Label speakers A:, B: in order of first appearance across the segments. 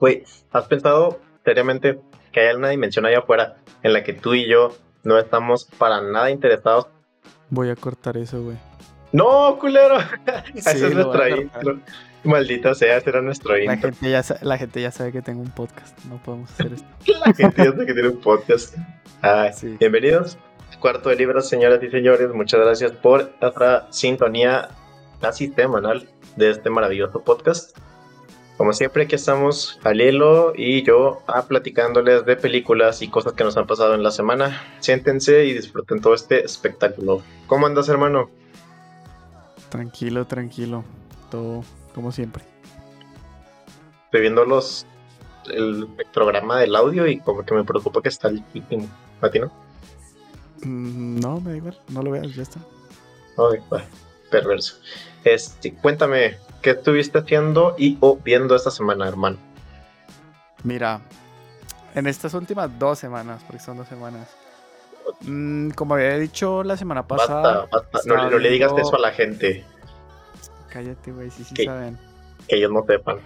A: Güey, ¿has pensado seriamente que hay una dimensión allá afuera en la que tú y yo no estamos para nada interesados?
B: Voy a cortar eso, güey.
A: ¡No, culero!
B: Sí,
A: Ese es nuestro intro. Maldita sea, ese era nuestro
B: La
A: intro.
B: gente, ya, sa- la gente ya sabe que tengo un podcast. No podemos hacer esto.
A: La gente ya sabe que tiene un podcast. Ay,
B: Sí.
A: Bienvenidos. Cuarto de libros, señoras y señores. Muchas gracias por esta sintonía casi semanal de este maravilloso podcast. Como siempre, aquí estamos Alielo y yo ah, platicándoles de películas y cosas que nos han pasado en la semana. Siéntense y disfruten todo este espectáculo. ¿Cómo andas, hermano?
B: Tranquilo, tranquilo. Todo como siempre.
A: Estoy viendo los, el programa del audio y como que me preocupa que está el ¿A ti no?
B: Mm, No, me da igual. No lo veas, ya está.
A: Ay, va, perverso. Este, cuéntame, ¿qué estuviste haciendo y o viendo esta semana, hermano?
B: Mira, en estas últimas dos semanas, porque son dos semanas. mm, como había dicho la semana pasada.
A: Basta, basta. No, le- no le digas eso a la gente,
B: Cállate, güey, sí, sí saben.
A: que ellos no sepan.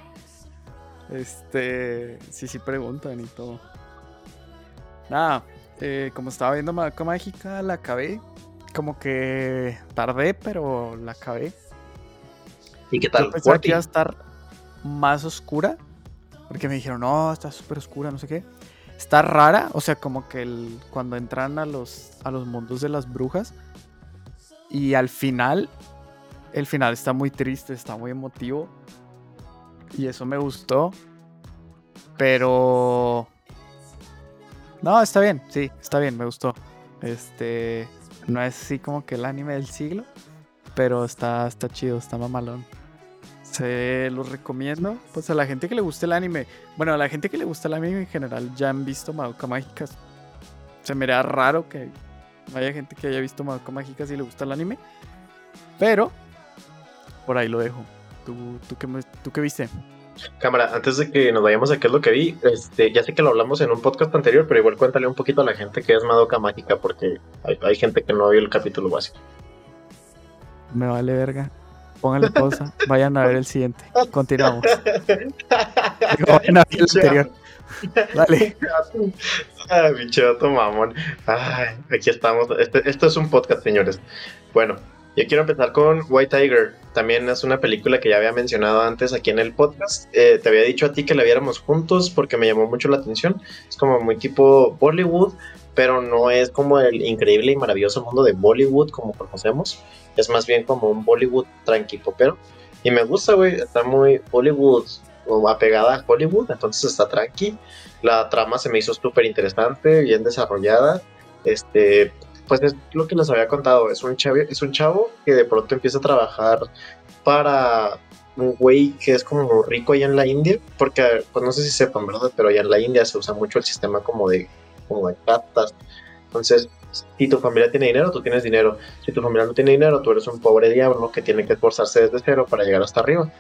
B: Este, sí, sí preguntan y todo. Nada, eh, como estaba viendo Madoka Mágica, la acabé. Como que tardé, pero la acabé.
A: ¿Y qué
B: Yo
A: tal?
B: pensaba
A: Forti?
B: que iba a estar más oscura. Porque me dijeron, no, está súper oscura, no sé qué. Está rara, o sea, como que el, cuando entran a los, a los mundos de las brujas. Y al final, el final está muy triste, está muy emotivo. Y eso me gustó. Pero... No, está bien, sí, está bien, me gustó. Este... No es así como que el anime del siglo. Pero está, está chido, está mamalón. Se los recomiendo. Pues a la gente que le guste el anime. Bueno, a la gente que le gusta el anime en general ya han visto Madoka Mágicas. Se me hará raro que haya gente que haya visto Madoka Mágicas y le gusta el anime. Pero por ahí lo dejo. ¿Tú, tú, qué, tú qué viste?
A: Cámara, antes de que nos vayamos a qué es lo que vi, este, ya sé que lo hablamos en un podcast anterior, pero igual cuéntale un poquito a la gente que es Madoka Mágica, porque hay, hay gente que no vio el capítulo básico.
B: Me vale verga. Pónganle pausa. Vayan a ver el siguiente. Continuamos. Digo, vayan a ver el anterior. Dale.
A: Ay, pinche vato mamón. Ay, aquí estamos. Este- esto es un podcast, señores. Bueno, yo quiero empezar con White Tiger. También es una película que ya había mencionado antes aquí en el podcast. Eh, te había dicho a ti que la viéramos juntos porque me llamó mucho la atención. Es como muy tipo Bollywood, pero no es como el increíble y maravilloso mundo de Bollywood como conocemos. Es más bien como un Bollywood tranqui popero. Y me gusta, güey. Está muy Bollywood o apegada a Hollywood, entonces está tranqui. La trama se me hizo súper interesante, bien desarrollada. Este, pues es lo que les había contado. Es un chavo, es un chavo que de pronto empieza a trabajar para un güey que es como rico allá en la India, porque pues no sé si sepan, ¿verdad? Pero allá en la India se usa mucho el sistema como de, como de castas. Entonces, si tu familia tiene dinero, tú tienes dinero. Si tu familia no tiene dinero, tú eres un pobre diablo que tiene que esforzarse desde cero para llegar hasta arriba.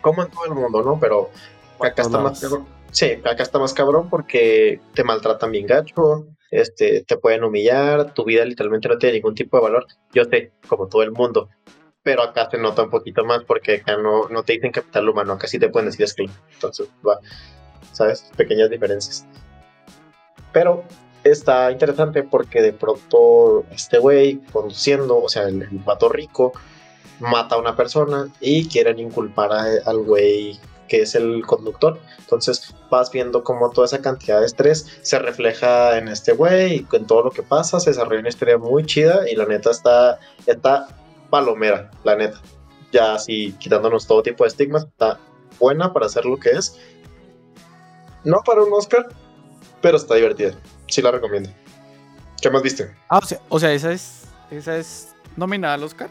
A: Como en todo el mundo, ¿no? Pero acá está más cabrón. Sí, acá está más cabrón porque te maltratan bien gacho, este, te pueden humillar, tu vida literalmente no tiene ningún tipo de valor. Yo sé, como todo el mundo, pero acá se nota un poquito más porque acá no, no te dicen capital humano, acá sí te pueden decir esclavo. Entonces, va, ¿sabes? Pequeñas diferencias. Pero está interesante porque de pronto este güey conduciendo, o sea, el, el vato rico, mata a una persona y quieren inculpar al güey que es el conductor. Entonces vas viendo cómo toda esa cantidad de estrés se refleja en este güey y con todo lo que pasa se desarrolla una historia muy chida y la neta está, está palomera, la neta. Ya así quitándonos todo tipo de estigmas, está buena para hacer lo que es. No para un Oscar, pero está divertida. Sí la recomiendo. ¿Qué más viste?
B: Ah, o sea, o sea, esa es. Esa es nominada al Oscar.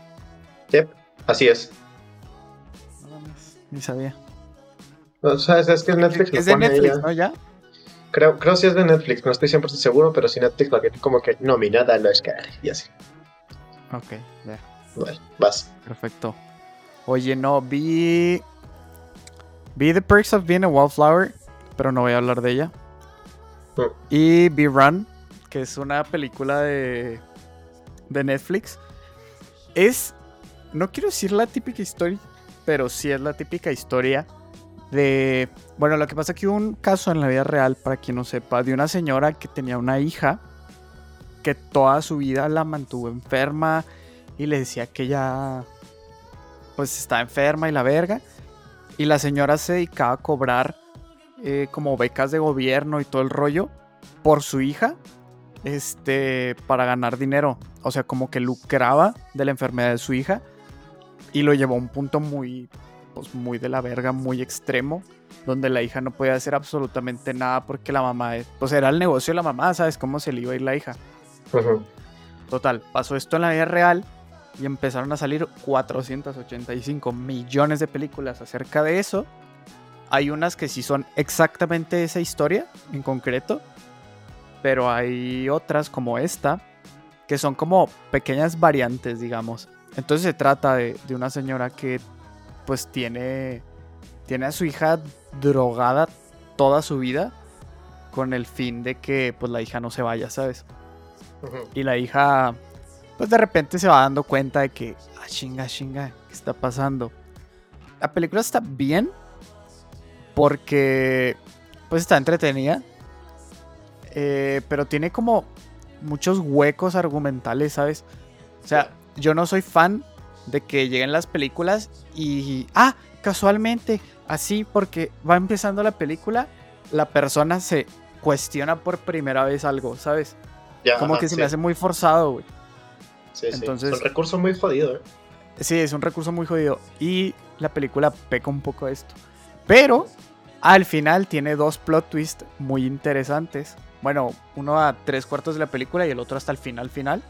A: Yep, así es.
B: No mames, ni sabía.
A: O sea, es, es que Netflix
B: Es de Netflix,
A: ella.
B: ¿no? Ya.
A: Creo, creo si es de Netflix, no estoy 100% seguro, pero si Netflix la tiene como que nominada al Oscar y así.
B: Ok, ya.
A: Vale, vas.
B: Perfecto. Oye, no, vi. Vi The Perks of Being a Wallflower, pero no voy a hablar de ella. Y vi Run, que es una película de. de Netflix. Es. No quiero decir la típica historia, pero sí es la típica historia de... Bueno, lo que pasa que hubo un caso en la vida real, para quien no sepa, de una señora que tenía una hija que toda su vida la mantuvo enferma y le decía que ella pues está enferma y la verga. Y la señora se dedicaba a cobrar eh, como becas de gobierno y todo el rollo por su hija este, para ganar dinero. O sea, como que lucraba de la enfermedad de su hija y lo llevó a un punto muy, pues muy de la verga, muy extremo, donde la hija no podía hacer absolutamente nada porque la mamá, pues era el negocio de la mamá, ¿sabes cómo se le iba a ir la hija? Total, pasó esto en la vida real y empezaron a salir 485 millones de películas acerca de eso. Hay unas que sí son exactamente esa historia en concreto, pero hay otras como esta que son como pequeñas variantes, digamos. Entonces se trata de, una señora que pues tiene, tiene a su hija drogada toda su vida con el fin de que pues la hija no se vaya, ¿sabes? Y la hija pues de repente se va dando cuenta de que, ah, chinga, chinga, ¿qué está pasando? La película está bien porque pues está entretenida, eh, pero tiene como muchos huecos argumentales, ¿sabes? O sea, yo no soy fan de que lleguen las películas y, ah, casualmente, así porque va empezando la película, la persona se cuestiona por primera vez algo, ¿sabes? como que se me hace muy forzado, güey.
A: Sí, Entonces, sí. Es un recurso muy jodido, ¿eh?
B: Sí, es un recurso muy jodido. Y la película peca un poco esto. Pero al final tiene dos plot twists muy interesantes. Bueno, uno a tres cuartos de la película y el otro hasta el final final.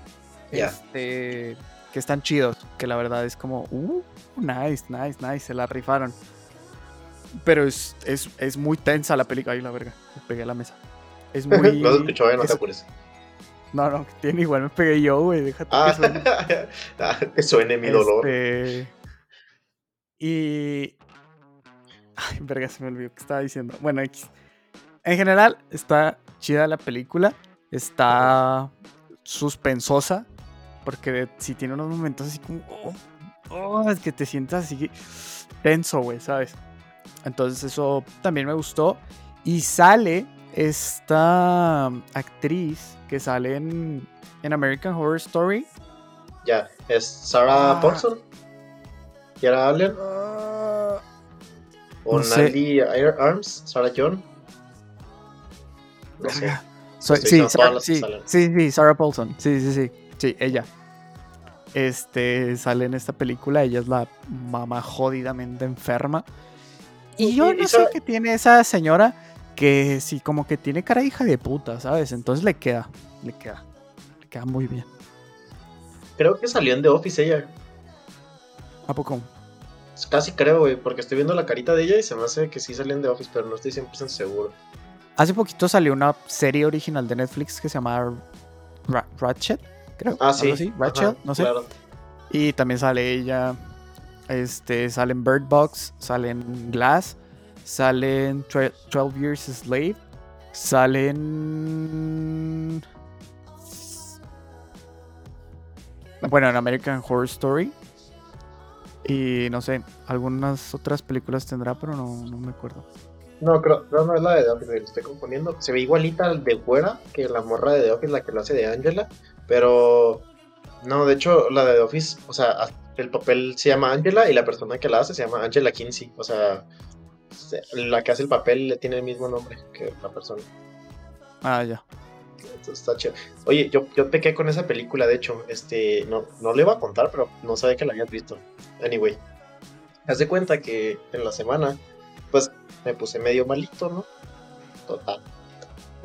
B: Este, que están chidos. Que la verdad es como, uh, nice, nice, nice, se la rifaron. Pero es, es, muy tensa la película. Ay, la verga, me pegué a la mesa. Es muy.
A: no escuchó no te apures.
B: No, no, tiene igual me pegué yo, güey. Déjate que ah, suene.
A: Ah, que suene mi dolor.
B: Este... Y. Ay, verga, se me olvidó que estaba diciendo. Bueno, en general está chida la película. Está suspensosa. Porque si tiene unos momentos así como. Oh, oh, es que te sientas así tenso, güey, ¿sabes? Entonces eso también me gustó. Y sale esta actriz que sale en, American Horror Story.
A: Ya, es Sarah ah. Paulson. ¿Kiara Allen? Ah. ¿O no Arms? ¿Sarah John?
B: No sé. sí, sí, sí, sí, Sarah Paulson. Sí, sí, sí. Sí, ella. Este sale en esta película. Ella es la mamá jodidamente enferma. Y yo no sé qué tiene esa señora que sí, como que tiene cara hija de puta, ¿sabes? Entonces le queda, le queda, le queda muy bien.
A: Creo que salió en The Office ella.
B: ¿A poco?
A: Casi creo, güey, porque estoy viendo la carita de ella y se me hace que sí salió en The Office, pero no estoy 100% seguro.
B: Hace poquito salió una serie original de Netflix que se llama Ratchet, creo.
A: Ah, sí.
B: Ratchet, no sé. Y también sale ella. Este, sale en Bird Box, sale en Glass Salen 12 Years a Slave. Salen. Bueno, en American Horror Story. Y no sé, algunas otras películas tendrá, pero no, me acuerdo.
A: No, creo, no es la de The Office, estoy componiendo. Se ve igualita al de fuera que la morra de The Office, la que lo hace de Angela. Pero. No, de hecho, la de The Office, o sea, el papel se llama Angela y la persona que la hace se llama Angela Kinsey. O sea, la que hace el papel le tiene el mismo nombre que la persona.
B: Ah, ya.
A: Oye, yo, yo pequé con esa película, de hecho, este, no, no le iba a contar, pero no sabía que la habías visto. Anyway, haz de cuenta que en la semana, pues me puse medio malito, ¿no? Total.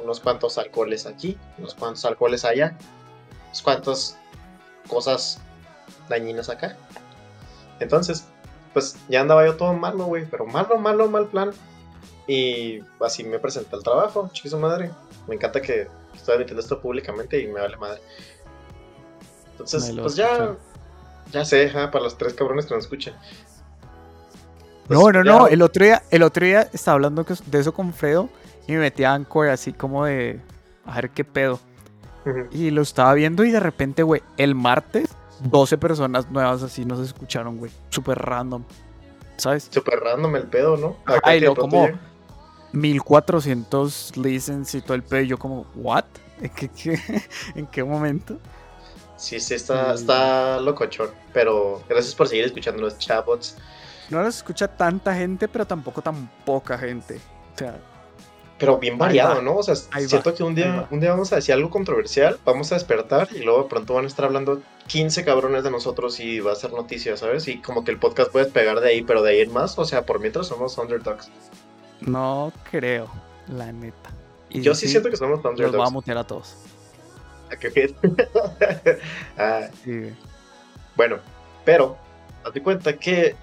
A: Unos cuantos alcoholes aquí, unos cuantos alcoholes allá, unos cuantos cosas dañinas acá. Entonces, pues ya andaba yo todo malo, güey, pero malo, malo, mal plan. Y así me presenté al trabajo, chiquizo madre. Me encanta que estoy admitiendo esto públicamente y me vale madre. Entonces, pues ya, ya sé, para los tres cabrones que nos escuchan.
B: no, pues no, no, el otro día, el otro día estaba hablando de eso con Fredo y me metí a Anchor así como de, a ver qué pedo. Y lo estaba viendo y de repente, güey, el martes 12 personas nuevas así nos escucharon, güey. Súper random. ¿sabes?
A: Súper random el pedo, ¿no?
B: Ay,
A: pronto
B: como 1400 listens y todo el pedo. y Yo, como, ¿what? ¿En qué, qué- ¿En qué momento?
A: Sí, sí, está,
B: Sí.
A: está locochón. Pero gracias por seguir escuchando los chatbots.
B: No los escucha tanta gente, pero tampoco tan poca gente. O sea,
A: Pero bien variado,
B: va.
A: ¿no? O sea, siento
B: va,
A: que un día, un día vamos a decir algo controversial, vamos a despertar y luego de pronto van a estar hablando 15 cabrones de nosotros y va a ser noticia, ¿sabes? Y como que el podcast puede pegar de ahí, pero de ahí en más, o sea, por mientras somos underdogs.
B: No creo, la neta. Y
A: Yo sí siento que somos
B: los voy a mutear a todos.
A: ¿A qué qué? Ah,
B: Sí,
A: bueno, pero, hazte cuenta que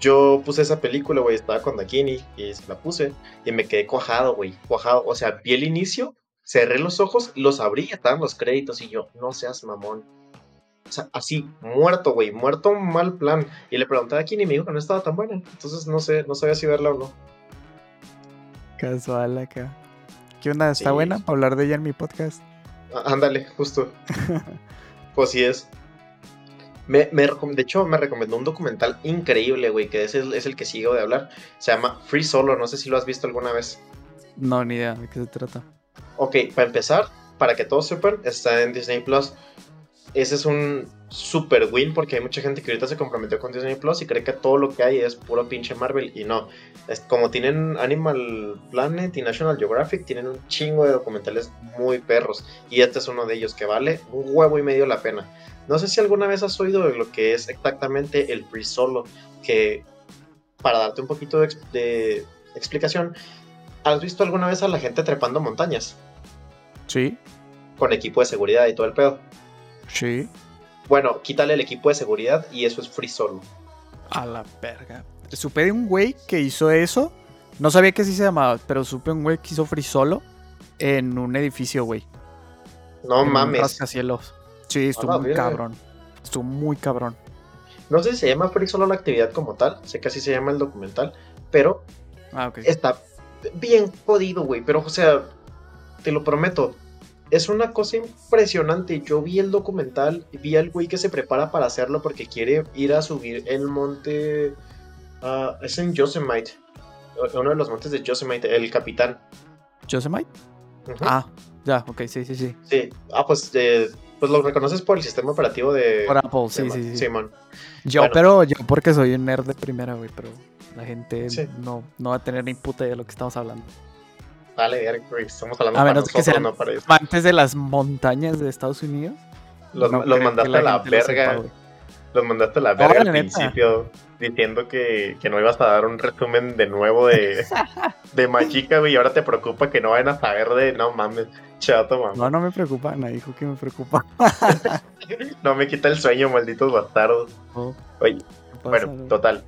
A: yo puse esa película, güey, estaba con Dakini y se la puse y me quedé cuajado, güey, cuajado. O sea, vi el inicio, cerré los ojos, los abrí estaban los créditos y yo, no seas mamón. O sea, así, muerto, güey, muerto mal plan. Y le pregunté a Dakini y me dijo que no estaba tan buena. Entonces no sé, no sabía si verla o no.
B: Casual acá. ¿Qué onda? ¿Está
A: Sí.
B: buena para hablar de ella en mi podcast?
A: Ah, Ándale, justo. pues sí es. Me, me recom- de hecho, me recomendó un documental increíble, güey, que es el, es el que sigo de hablar. Se llama Free Solo, no sé si lo has visto alguna vez.
B: No, ni idea de qué se trata.
A: Ok, para empezar, para que todos sepan, está en Disney Plus. Ese es un super win porque hay mucha gente que ahorita se comprometió con Disney Plus y cree que todo lo que hay es puro pinche Marvel y no. Es como tienen Animal Planet y National Geographic, tienen un chingo de documentales muy perros y este es uno de ellos que vale un huevo y medio la pena. No sé si alguna vez has oído de lo que es exactamente el Free Solo, que para darte un poquito de, de explicación, ¿has visto alguna vez a la gente trepando montañas?
B: Sí,
A: con equipo de seguridad y todo el pedo.
B: sí.
A: Bueno, quítale el equipo de seguridad y eso es free solo.
B: A la verga. Supe de un güey que hizo eso. No sabía que así se llamaba, pero supe un güey que hizo free solo en un edificio, güey.
A: No
B: en
A: mames.
B: rascacielos. Sí, estuvo
A: la
B: muy
A: verga.
B: cabrón. Estuvo muy cabrón.
A: No sé si se llama free solo la actividad como tal, sé que así se llama el documental, pero
B: Ah,
A: está bien jodido, güey. Pero, o sea, te lo prometo, es una cosa impresionante. Yo vi el documental, vi al güey que se prepara para hacerlo porque quiere ir a subir el monte. ah, es en Yosemite, uno de los montes de Yosemite, el capitán.
B: ¿Yosemite?
A: Ujú.
B: Ah, ya, ok, sí, sí, sí.
A: Sí, ah, pues, eh, pues lo reconoces por el sistema operativo de.
B: Por Apple, sí, sí, sí.
A: Simón.
B: Yo,
A: Bueno.
B: pero yo porque soy un nerd de primera, güey, pero la gente
A: Sí.
B: no, no va a tener ni puta idea de lo que estamos hablando.
A: Vale, güey, estamos hablando
B: A
A: para
B: menos que
A: nosotros,
B: sean
A: no para ellos.
B: Antes de las montañas de Estados Unidos.
A: Los,
B: no
A: los
B: creo que
A: mandaste a la verga. los mandaste a la verga al
B: la
A: principio. Diciendo que, que no ibas a dar un resumen de nuevo de, de Machica, güey. Y ahora te preocupa que no vayan a saber de. No mames, chato, mamá.
B: No, no me preocupa, nadie dijo que me preocupa.
A: No me quita el sueño, malditos bastardos. Oye,
B: ¿qué pasa,
A: Bueno, total.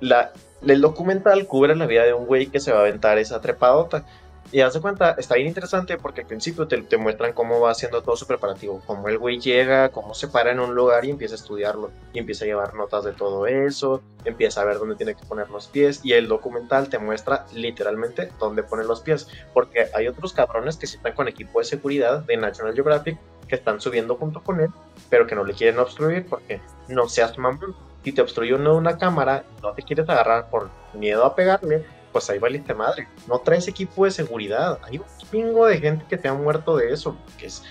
A: La, el documental cubre la vida de un güey que se va a aventar esa trepadota. Y haz de cuenta, está bien interesante porque al principio te, te muestran cómo va haciendo todo su preparativo. Cómo el güey llega, cómo se para en un lugar y empieza a estudiarlo. Y empieza a llevar notas de todo eso. Empieza a ver dónde tiene que poner los pies. Y el documental te muestra literalmente dónde pone los pies. Porque hay otros cabrones que sí están con equipo de seguridad de National Geographic que están subiendo junto con él, pero que no le quieren obstruir porque no seas mamón si te obstruye uno una cámara no te quieres agarrar por miedo a pegarle, pues ahí valiste madre. No traes equipo de seguridad. Hay un chingo de gente que te ha muerto de eso, que es,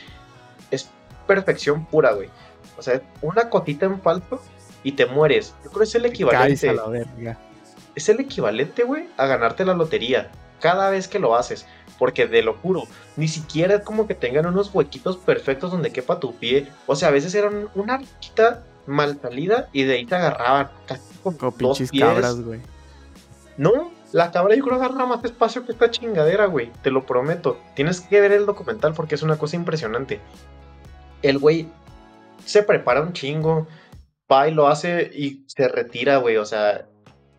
A: es perfección pura, güey. O sea, una cotita en falso y te mueres. Yo creo que es el equivalente.
B: a la verga.
A: Es el equivalente, güey, a ganarte la lotería. Cada vez que lo haces. Porque de lo juro, ni siquiera es como que tengan unos huequitos perfectos donde quepa tu pie. O sea, a veces eran una arquita mal salida y de ahí te agarraban. Casi con
B: Como
A: dos
B: pinches
A: pies.
B: cabras, güey.
A: No, la cabra yo creo que agarra más espacio que esta chingadera, güey. Te lo prometo. Tienes que ver el documental porque es una cosa impresionante. El güey se prepara un chingo, va y lo hace y se retira, güey. O sea,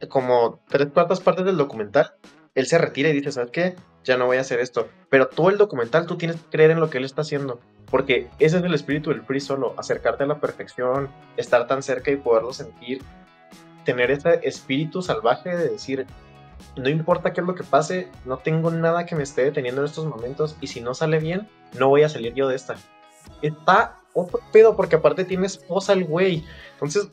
A: como tres cuartas partes del documental, él se retira y dice, ¿sabes qué? Ya no voy a hacer esto. Pero todo el documental tú tienes que creer en lo que él está haciendo. Porque ese es el espíritu del free solo, acercarte a la perfección, estar tan cerca y poderlo sentir, tener ese espíritu salvaje de decir, no importa qué es lo que pase, no tengo nada que me esté deteniendo en estos momentos y si no sale bien, no voy a salir yo de esta. Está otro pedo porque aparte tiene esposa el güey. Entonces,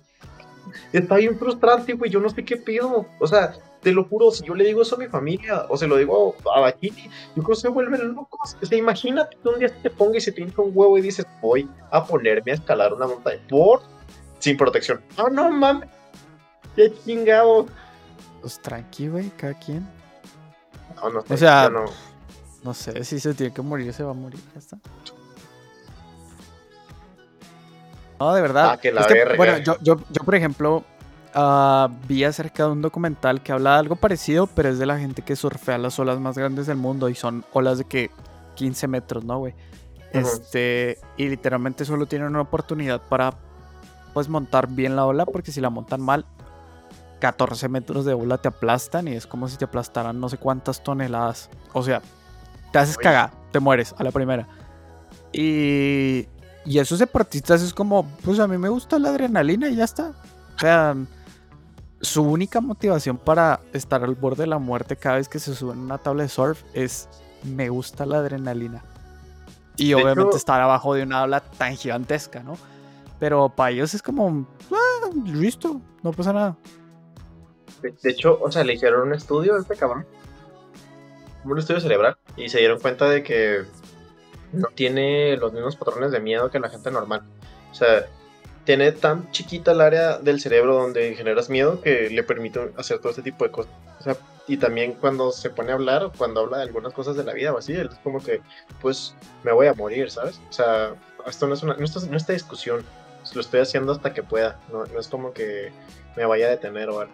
A: está bien frustrante, güey. Yo no sé qué pido. O sea, te lo juro, si yo le digo eso a mi familia o se lo digo a Bakini, yo creo que se vuelven locos. O sea, imagínate que un día te ponga y se te un huevo y dices, voy a ponerme a escalar una montaña por sin protección. Ah, no mames. Qué chingado.
B: Pues tranqui, güey, cada quien.
A: No, no,
B: o sea, no. no sé, si se tiene que morir, se va a morir, ya está. No, de verdad.
A: Ah, que la es
B: bueno, yo, yo, yo, por ejemplo, uh, vi acerca de un documental que habla de algo parecido, pero es de la gente que surfea las olas más grandes del mundo y son olas de que 15 metros, ¿no, güey? Este, y literalmente solo tienen una oportunidad para pues montar bien la ola, porque si la montan mal, 14 metros de ola te aplastan y es como si te aplastaran no sé cuántas toneladas. O sea, te haces cagar, te mueres a la primera. Y, y esos deportistas es como, pues a mí me gusta la adrenalina y ya está. O sea, su única motivación para estar al borde de la muerte cada vez que se suben a una tabla de surf es me gusta la adrenalina. Y obviamente estar abajo de una ola tan gigantesca, ¿no? Pero para ellos es como, ah, listo, no pasa nada.
A: De, hecho, o sea, le hicieron un estudio a este cabrón. Un estudio cerebral. Y se dieron cuenta de que no tiene los mismos patrones de miedo que la gente normal. O sea, tiene tan chiquita el área del cerebro donde generas miedo que le permite hacer todo este tipo de cosas. O sea, y también cuando se pone a hablar, cuando habla de algunas cosas de la vida o así, él es como que, pues, me voy a morir, ¿sabes? O sea, esto no es una, no está, no está discusión. Lo estoy haciendo hasta que pueda. No, no es como que me vaya a detener o algo.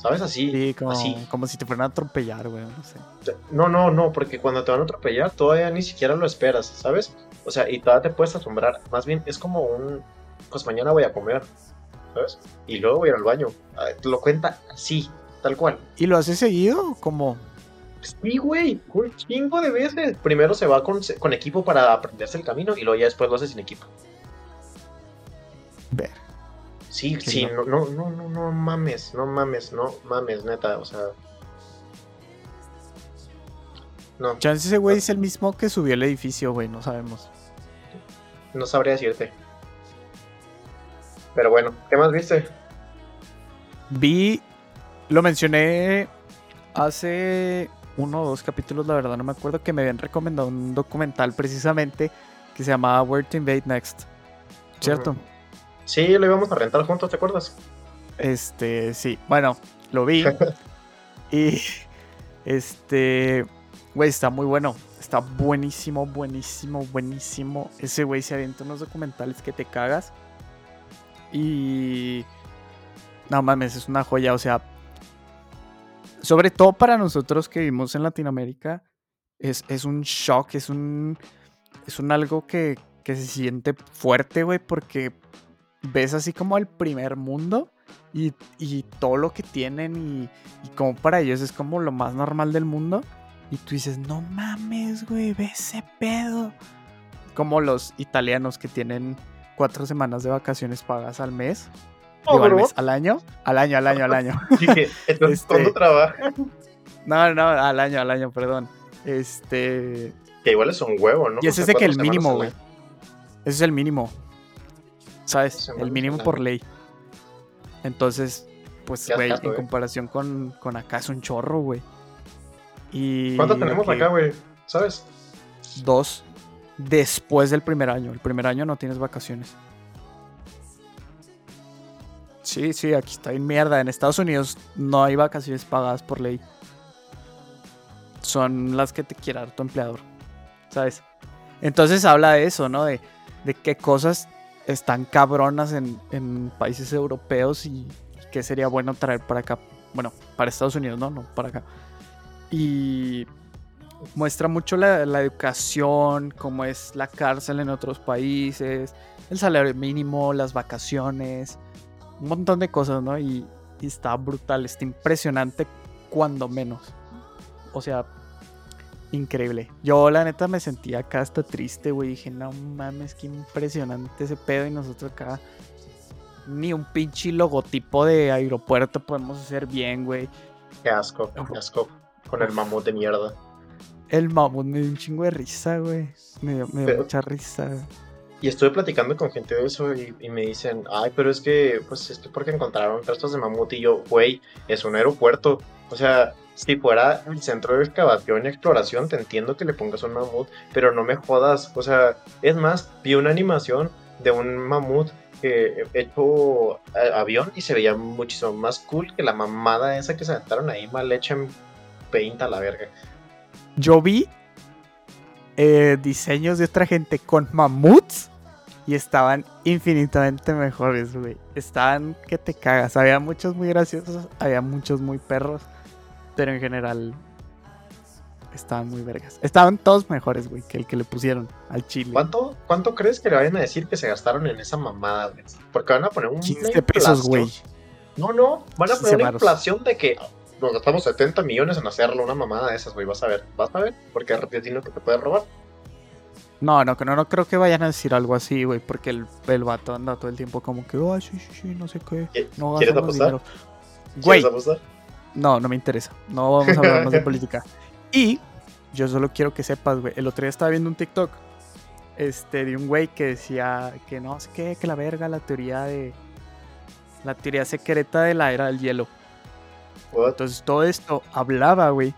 A: ¿Sabes? Así.
B: Sí, como,
A: así.
B: como si te fueran a atropellar, güey. No sé.
A: No, no, no, porque cuando te van a atropellar todavía ni siquiera lo esperas, ¿sabes? O sea, y todavía te puedes asombrar. Más bien es como un. Pues mañana voy a comer, ¿sabes? Y luego voy a ir al baño. Ah, lo cuenta así, tal cual.
B: ¿Y lo hace seguido? Como.
A: Sí, güey, un chingo de veces. Primero se va con, con equipo para aprenderse el camino y luego ya después lo hace sin equipo.
B: Ver.
A: Sí, sí, no, no, no, no, no mames, no mames, no mames, neta, o sea.
B: No. Chance ese güey es el mismo que subió el edificio, güey, no sabemos.
A: No sabría decirte. Pero bueno, ¿qué más viste?
B: Vi, lo mencioné hace uno o dos capítulos, la verdad no me acuerdo, que me habían recomendado un documental precisamente que se llamaba Where to Invade Next. ¿Cierto?
A: Sí, lo íbamos a rentar juntos, ¿te acuerdas?
B: Este, sí. Bueno, lo vi. y este, güey, está muy bueno. Está buenísimo, buenísimo, buenísimo. Ese güey se avienta unos documentales que te cagas. Y no mames, es una joya, o sea, sobre todo para nosotros que vivimos en Latinoamérica, es, es un shock, es un, es un algo que, que se siente fuerte, güey, porque ves así como el primer mundo y, todo lo que tienen y, como para ellos es como lo más normal del mundo. Y tú dices, no mames, güey, ve ese pedo. Como los italianos que tienen cuatro semanas de vacaciones pagas al mes. Oh, al mes, al año, al año, al año, al año.
A: entonces, este, trabajan?
B: No, no, al año, al año, perdón. Este.
A: Que igual es un huevo, ¿no?
B: Y ese es que el mínimo, güey. Ese es el mínimo. ¿Sabes? el mínimo por ley. Entonces, pues, güey, en comparación con, con, acá es un chorro, güey. Y
A: ¿Cuánto tenemos acá, güey? ¿Sabes?
B: Dos. Después del primer año. El primer año no tienes vacaciones. Sí, sí, aquí está en mierda. En Estados Unidos no hay vacaciones pagadas por ley. Son las que te quiera dar tu empleador. ¿Sabes? Entonces habla de eso, ¿no? De, de qué cosas están cabronas en, países europeos y, que sería bueno traer para acá. Bueno, para Estados Unidos, no, no, para acá. Y muestra mucho la, educación, cómo es la cárcel en otros países, el salario mínimo, las vacaciones, un montón de cosas, ¿no? Y, y está brutal, está impresionante cuando menos. O sea, increíble. Yo la neta me sentía acá hasta triste, güey. Dije, no mames, qué impresionante ese pedo. Y nosotros acá ni un pinche logotipo de aeropuerto podemos hacer bien, güey.
A: Qué asco, qué asco. Con el mamut de mierda.
B: El mamut me dio un chingo de risa, güey. Me dio, mucha risa.
A: Y estuve platicando con gente de eso y, y, me dicen, ay, pero es que, pues es que porque encontraron restos de mamut y yo, güey, es un aeropuerto. O sea, si fuera el centro de excavación y exploración, te entiendo que le pongas un mamut, pero no me jodas. O sea, es más, vi una animación de un mamut que hecho avión y se veía muchísimo más cool que la mamada esa que se aventaron ahí mal hecha en la verga.
B: Yo vi eh, diseños de otra gente con mamuts y estaban infinitamente mejores, güey. Estaban que te cagas. Había muchos muy graciosos, había muchos muy perros, pero en general estaban muy vergas. Estaban todos mejores, güey, que el que le pusieron al chile.
A: ¿Cuánto, ¿Cuánto crees que le vayan a decir que se gastaron en esa mamada, güey? Porque van a poner un
B: 15 pesos, güey.
A: No, no, van a poner una inflación de que nos gastamos 70 millones en hacerlo, una mamada de esas, güey. Vas a ver, vas a ver, porque es repentino que te puede robar.
B: No, no, no, no creo que vayan a decir algo así, güey, porque el, el vato anda todo el tiempo como que, ay, sí, sí, sí, no sé qué. No
A: ¿Quieres apostar?
B: ¿Quieres apostar? No, no me interesa. No vamos a hablar más de política. Y yo solo quiero que sepas, güey. El otro día estaba viendo un TikTok este, de un güey que decía que no sé qué, que la verga, la teoría de. La teoría secreta de la era del hielo. Entonces todo esto hablaba, güey,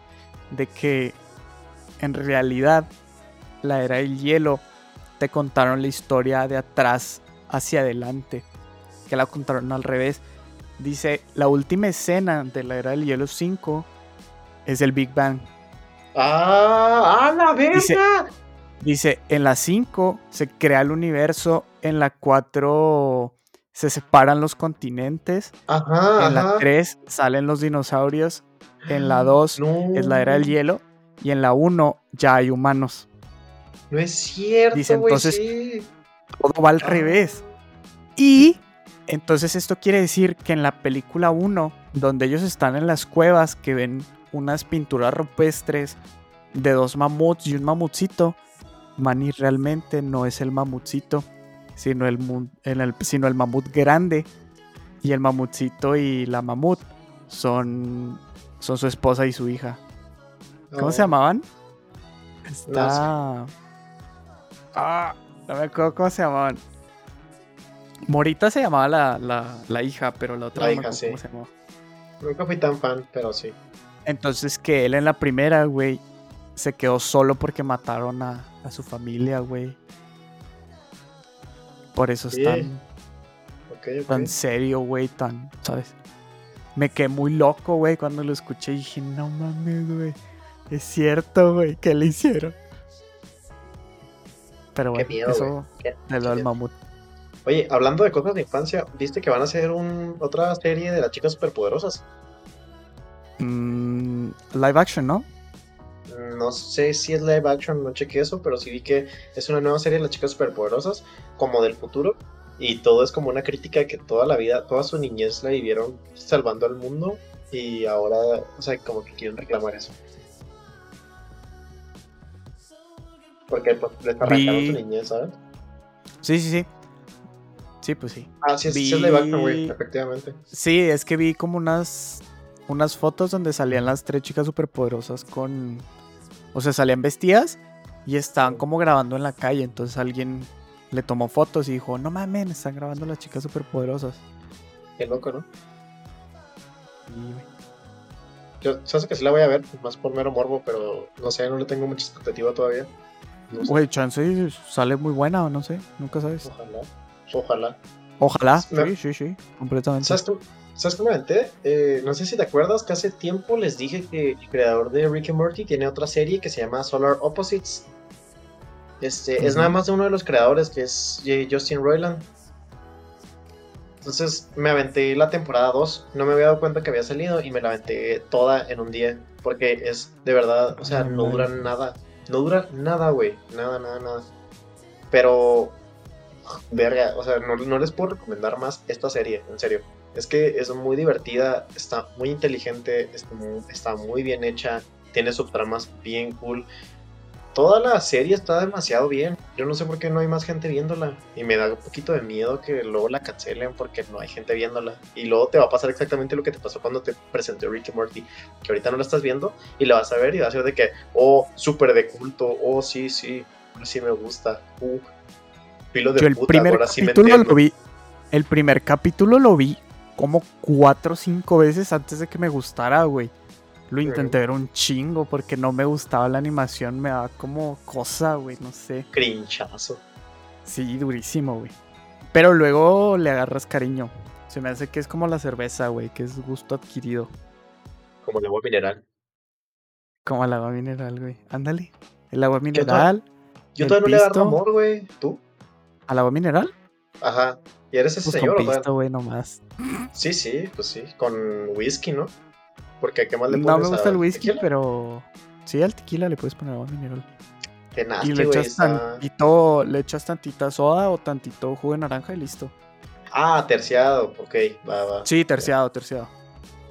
B: de que en realidad la era del hielo te contaron la historia de atrás hacia adelante. Que la contaron al revés. Dice, la última escena de la era del hielo 5 es el Big Bang.
A: ¡Ah! ¡Ah, la verga!
B: Dice, en la 5 se crea el universo, en la 4 se separan los continentes,
A: ajá,
B: en la 3 salen los dinosaurios, en la 2 es la era del hielo y en la 1 ya hay humanos.
A: No es cierto.
B: Dice entonces todo va al ah. revés. Y entonces esto quiere decir que en la película 1, donde ellos están en las cuevas que ven unas pinturas rupestres de dos mamuts y un mamutcito, Manny realmente no es el mamutcito, sino el, el, sino el mamut grande. Y el mamutcito y la mamut son, son su esposa y su hija. ¿Cómo se oh. llamaban? Está. Ah, no me acuerdo cómo se llamaban. Morita se llamaba la, la, hija, pero la otra
A: la hija, sí. cómo se llamaba. Nunca fui tan fan, pero sí.
B: Entonces que él en la primera, güey, se quedó solo porque mataron a, su familia, güey. Por eso es tan, tan serio, güey, tan, ¿sabes? Me quedé muy loco, güey, cuando lo escuché y dije, no mames, güey. Es cierto, güey, ¿qué le hicieron? Pero bueno, eso de lo del mamut.
A: Oye, hablando de cosas de infancia, ¿viste que van a hacer un, otra serie de las chicas superpoderosas?
B: Mm, live action, ¿no?
A: No sé si es live action, no chequé eso, pero sí vi que es una nueva serie de las chicas superpoderosas, como del futuro. Y todo es como una crítica que toda la vida, toda su niñez la vivieron salvando al mundo. Y ahora, o sea, como que quieren reclamar eso. Porque pues, les arrancaron su niñez, ¿sabes?
B: Sí, sí, sí. Sí, pues sí.
A: Ah, sí, sí es live action, güey, efectivamente.
B: Sí, es que vi como unas unas fotos donde salían las tres chicas superpoderosas con. O sea, salían vestidas y estaban como grabando en la calle. Entonces alguien le tomó fotos y dijo: No mames, están grabando las chicas superpoderosas.
A: Qué loco, ¿no? Yo, sabes que sí la voy a ver, más por mero morbo, pero no sé, no le tengo mucha expectativa todavía.
B: Güey, chance sale muy buena o no sé, nunca sabes.
A: Ojalá, ojalá.
B: Ojalá, sí, sí, sí, completamente.
A: ¿Sabes tú? ¿Sabes qué me eh, no sé si te acuerdas que hace tiempo les dije que el creador de Rick and Morty tiene otra serie que se llama Solar Opposites. Este, Es nada más de uno de los creadores que es Justin Roiland. Entonces me aventé la temporada 2, no me había dado cuenta que había salido y me la aventé toda en un día. Porque es de verdad, o sea, no dura nada. No dura nada, güey. Nada, nada, nada. Pero, verga, o sea, no, les puedo recomendar más esta serie, en serio. Es que es muy divertida, está muy inteligente, está muy, bien hecha, tiene subtramas bien cool. Toda la serie está demasiado bien. Yo no sé por qué no hay más gente viéndola. Y me da un poquito de miedo que luego la cancelen porque no hay gente viéndola. Y luego te va a pasar exactamente lo que te pasó cuando te presenté Ricky Morty. Que ahorita no la estás viendo y la vas a ver y va a ser de que, oh, súper de culto, oh, sí, sí, sí me gusta. Uh. Filo de
B: Yo el
A: puta,
B: primer
A: ahora sí me
B: capítulo lo vi. El primer capítulo lo vi como cuatro o cinco veces antes de que me gustara, güey. Lo intenté ver un chingo porque no me gustaba la animación, me daba como cosa, güey, no sé.
A: Crinchazo.
B: Sí, durísimo, güey. Pero luego le agarras cariño. Se me hace que es como la cerveza, güey, que es gusto adquirido.
A: Como el agua mineral.
B: Como el agua mineral, güey. Ándale. El agua mineral.
A: Yo todavía no le agarro amor, güey. ¿Tú?
B: ¿Al agua mineral?
A: Ajá. ¿Y eres ese
B: Pues
A: señor
B: con pisto, güey, nomás.
A: Sí, sí, pues sí. Con whisky, ¿no? Porque ¿qué más le pones
B: No me gusta el whisky,
A: tequila?
B: pero... Sí, al tequila le puedes poner agua mineral.
A: Qué nasty,
B: Y le
A: güey,
B: echas
A: está-
B: tantito, le echas tantita soda o tantito jugo de naranja y listo.
A: Ah, terciado. Ok, va, va.
B: Sí, terciado, terciado.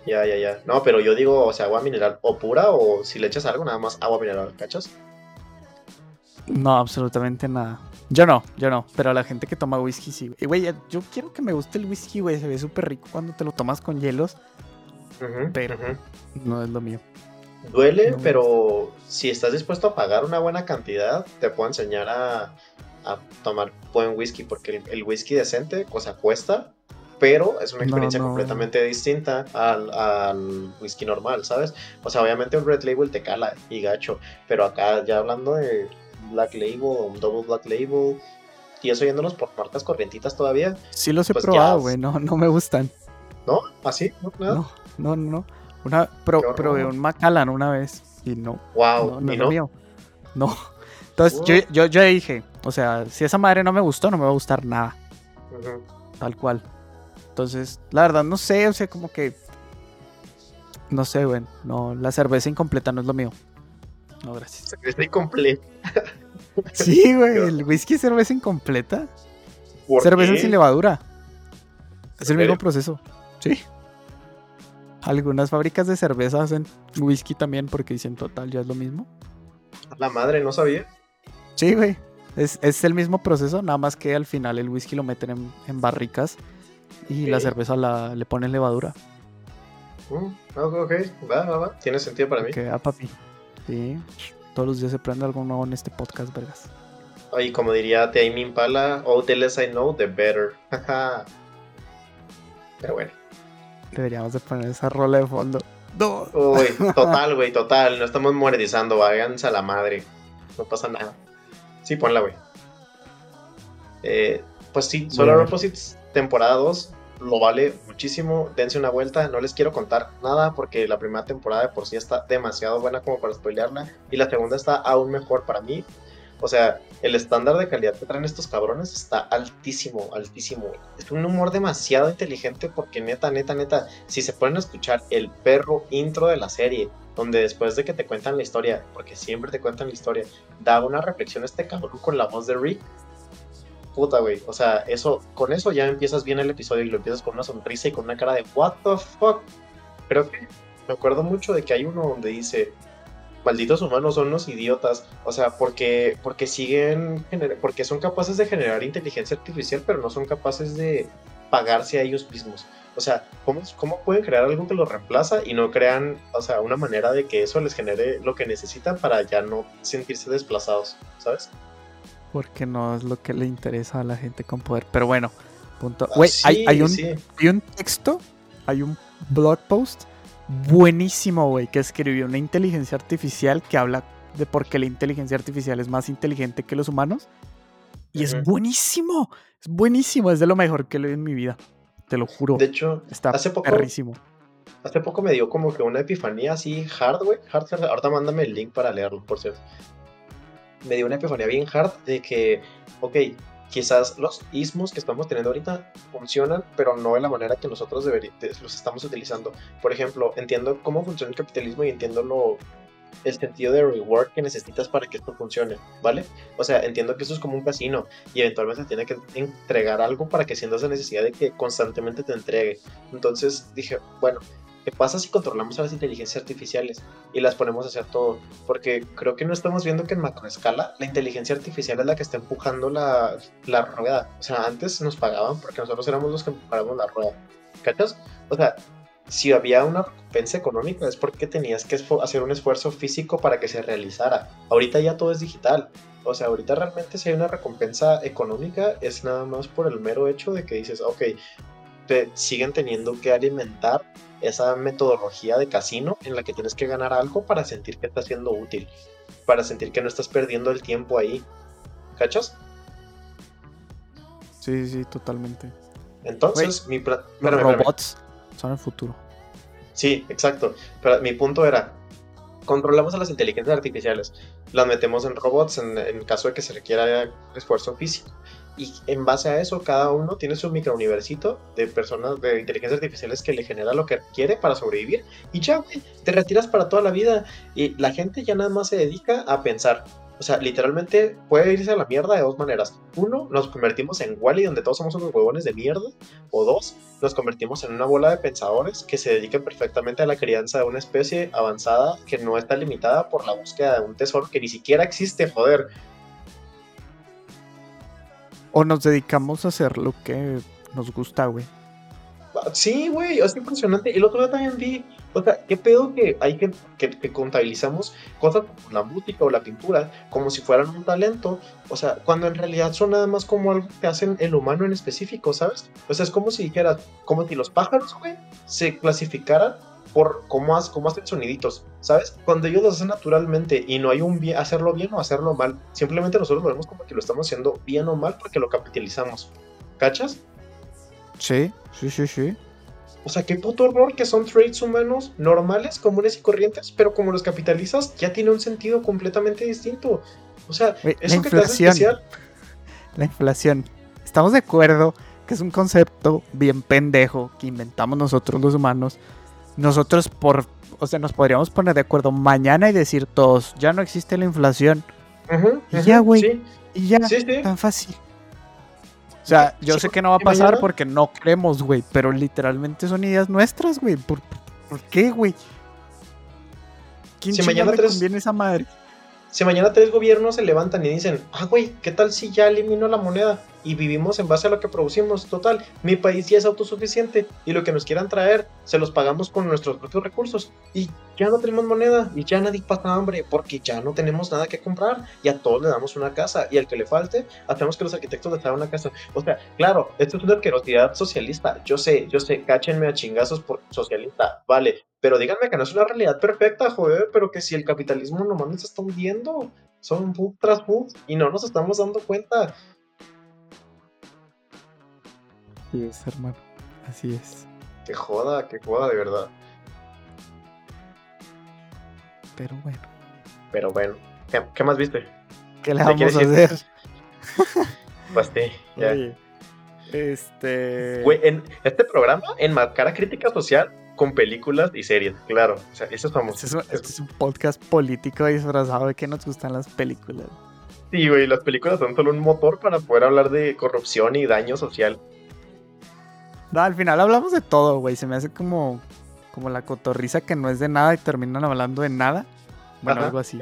A: Ya, ya, ya. No, pero yo digo, o sea, agua mineral o pura o si le echas algo, nada más agua mineral, ¿cachas?
B: No, absolutamente nada. Yo no, yo no. Pero la gente que toma whisky sí. Y, güey, yo quiero que me guste el whisky, güey. Se ve súper rico cuando te lo tomas con hielos. Pero-. No es lo mío.
A: Duele,
B: No.
A: pero si estás dispuesto a pagar una buena cantidad, te puedo enseñar a, a tomar buen whisky, porque el, el whisky decente, o sea, cuesta, pero es una
B: No,
A: experiencia
B: no.
A: completamente distinta al, al whisky normal, ¿sabes? O sea, obviamente un Red Label te cala y gacho, pero acá ya hablando de Black Label o un Double Black Label, y eso yéndonos por marcas corrientitas todavía,
B: Sí los he
A: Pues
B: probado, güey. No, no me gustan.
A: ¿no? ¿Así? ¿No? ¿Nada?
B: No, no, no. no. Una, pro- probé un Macallan una vez y no.
A: Wow,
B: no, no
A: ¿y
B: es
A: no?
B: mío. No. Entonces yo, yo, yo dije, o sea, si esa madre no me gustó, no me va a gustar nada.
A: Ujú.
B: Tal cual. Entonces, la verdad, no sé, o sea, como que. No sé, güey. No, la cerveza incompleta no es lo mío. No, gracias.
A: Está incompleto.
B: Sí, güey, el whisky es cerveza incompleta.
A: ¿Por
B: Cerveza
A: qué?
B: sin levadura. Es el
A: ¿En
B: mismo proceso. Sí. Algunas fábricas de cerveza hacen whisky también porque dicen total, ya es lo mismo.
A: La madre, no sabía.
B: Sí, güey. Es, es el mismo proceso, nada más que al final el whisky lo meten en, en barricas y la
A: Ok.
B: cerveza la, le ponen levadura.
A: Mm, ok, ok, va, va, va. Tiene sentido para mí.
B: Que, ah, papi. Sí. Todos los días se prende algo nuevo en este podcast, vergas.
A: Y como diría Tame Impala, oh, the less I know, the better. Pero bueno.
B: Deberíamos de poner esa rola de fondo. No.
A: Uy, total, güey, total. No estamos monetizando, váyanse a la madre. No pasa nada. Sí, ponla, güey. Eh, pues sí, Solar. Opposites, temporada 2, lo vale muchísimo. Dense una vuelta. No les quiero contar nada porque la primera temporada de por sí está demasiado buena como para spoilearla. Y la segunda está aún mejor para mí. O sea, el estándar de calidad que traen estos cabrones está altísimo, altísimo. Es un humor demasiado inteligente porque neta, neta, neta, si se a escuchar el perro intro de la serie, donde después de que te cuentan la historia, porque siempre te cuentan la historia, da una reflexión este cabrón con la voz de Rick. Puta, güey. O sea, eso, con eso ya empiezas bien el episodio y lo empiezas con una sonrisa y con una cara de what the fuck. Creo que me acuerdo mucho de que hay uno donde dice, malditos humanos son unos idiotas. O sea, porque, porque siguen, porque son capaces de generar inteligencia artificial, pero no son capaces de pagarse a ellos mismos. O sea, ¿cómo, ¿cómo pueden crear algo que los reemplaza y no crean, o sea, una manera de que eso les genere lo que necesitan para ya no sentirse desplazados, ¿sabes?
B: Porque no es lo que le interesa a la gente con poder. Pero bueno, punto.
A: Ah,
B: Güey,
A: sí,
B: hay, hay un,
A: sí.
B: hay un texto, hay un blog post buenísimo, güey, que escribió una inteligencia artificial que habla de por qué la inteligencia artificial es más inteligente que los humanos. Y es buenísimo, es buenísimo, es de lo mejor que he leído en mi vida. Te lo juro.
A: De hecho,
B: Está
A: hace poco-
B: perrísimo.
A: hace poco me dio como que una epifanía así hard, güey. Hard, hard. Ahorita mándame el link para leerlo, por cierto. Me dio una epifanía bien hard de que, ok, quizás los ismos que estamos teniendo ahorita funcionan, pero no de la manera que nosotros los estamos utilizando. Por ejemplo, entiendo cómo funciona el capitalismo y entiendo lo, el sentido de reward que necesitas para que esto funcione, ¿vale? O sea, entiendo que eso es como un casino y eventualmente tiene que entregar algo para que sientas la necesidad de que constantemente te entregue. Entonces dije, bueno, ¿qué pasa si controlamos a las inteligencias artificiales y las ponemos a hacer todo? Porque creo que no estamos viendo que en macroescala la inteligencia artificial es la que está empujando la, la rueda. O sea, antes nos pagaban porque nosotros éramos los que empujábamos la rueda. ¿Cachas? O sea, si había una recompensa económica es porque tenías que hacer un esfuerzo físico para que se realizara. Ahorita ya todo es digital. O sea, ahorita realmente si hay una recompensa económica es nada más por el mero hecho de que dices, ok, te siguen teniendo que alimentar esa metodología de casino en la que tienes que ganar algo para sentir que está siendo útil, para sentir que no estás perdiendo el tiempo ahí. ¿Cachas?
B: Sí, sí, totalmente.
A: Entonces, mi
B: Los robots son el futuro.
A: Sí, exacto. Pero mi punto era, controlamos a las inteligencias artificiales, las metemos en robots en, en caso de que se requiera esfuerzo físico. Y en base a eso, cada uno tiene su microuniversito de personas de inteligencias artificiales que le genera lo que quiere para sobrevivir. Y ya, güey, te retiras para toda la vida. Y la gente ya nada más se dedica a pensar. O sea, literalmente puede irse a la mierda de dos maneras. Uno, nos convertimos en Wally, donde todos somos unos huevones de mierda. O dos, nos convertimos en una bola de pensadores que se dedican perfectamente a la crianza de una especie avanzada que no está limitada por la búsqueda de un tesoro que ni siquiera existe, joder.
B: O nos dedicamos a hacer lo que nos gusta, güey.
A: Sí, güey, es impresionante. Y el otro día también vi, o sea, qué pedo que hay que, que, que contabilizamos cosas como la música o la pintura como si fueran un talento, o sea, cuando en realidad son nada más como algo que hacen el humano en específico, ¿sabes? O sea, es como si dijeras, como si los pájaros, güey, se clasificaran por cómo, has, cómo hacen soniditos, ¿sabes? Cuando ellos lo hacen naturalmente y no hay un bien, hacerlo bien o hacerlo mal, simplemente nosotros lo vemos como que lo estamos haciendo bien o mal porque lo capitalizamos. ¿Cachas?
B: Sí, sí, sí, sí.
A: O sea, qué puto horror que son traits humanos normales, comunes y corrientes, pero como los capitalizas, ya tiene un sentido completamente distinto. O sea,
B: la
A: eso que te hace
B: inflación.
A: especial.
B: La inflación. Estamos de acuerdo que es un concepto bien pendejo que inventamos nosotros los humanos. Nosotros por, o sea, nos podríamos poner de acuerdo mañana y decir todos, ya no existe la inflación.
A: Ujú,
B: Y ya, güey.
A: Sí,
B: Y ya,
A: sí, sí.
B: tan fácil. O sea, yo
A: Sí,
B: sé que no va a
A: y
B: pasar
A: mañana-
B: porque no creemos, güey, pero literalmente son ideas nuestras, güey. ¿Por, por qué, güey? ¿Quién
A: Si mañana
B: le
A: tres-
B: conviene esa madre?
A: Si mañana tres gobiernos se levantan y dicen, ah, güey, ¿qué tal si ya eliminó la moneda y vivimos en base a lo que producimos? Total, mi país ya es autosuficiente y lo que nos quieran traer se los pagamos con nuestros propios recursos y ya no tenemos moneda y ya nadie pasa hambre porque ya no tenemos nada que comprar y a todos le damos una casa y al que le falte, hacemos que los arquitectos les hagan una casa. O sea, claro, esto es una asquerosidad socialista. Yo sé, yo sé, cáchenme a chingazos por socialista, vale, pero díganme que no es una realidad perfecta, joder, pero que si el capitalismo nomás nos está hundiendo, son bug tras bug y no nos estamos dando cuenta.
B: Así es, hermano. Así es.
A: Que joda, que joda de verdad.
B: Pero bueno,
A: Pero bueno, ¿qué, qué más viste?
B: ¿qué le
A: ¿Qué
B: vamos a hacer?
A: Pues sí, ya.
B: Oye, este.
A: Güey, en este programa enmarcara crítica social con películas y series, claro. O sea, eso es famoso.
B: Este es, un, este es un podcast político disfrazado de que nos gustan las películas.
A: Sí, güey, las películas son solo un motor para poder hablar de corrupción y daño social.
B: No, al final hablamos de todo, güey. Se me hace como, como la cotorriza que no es de nada y terminan hablando de nada. Bueno,
A: Ajá.
B: algo así.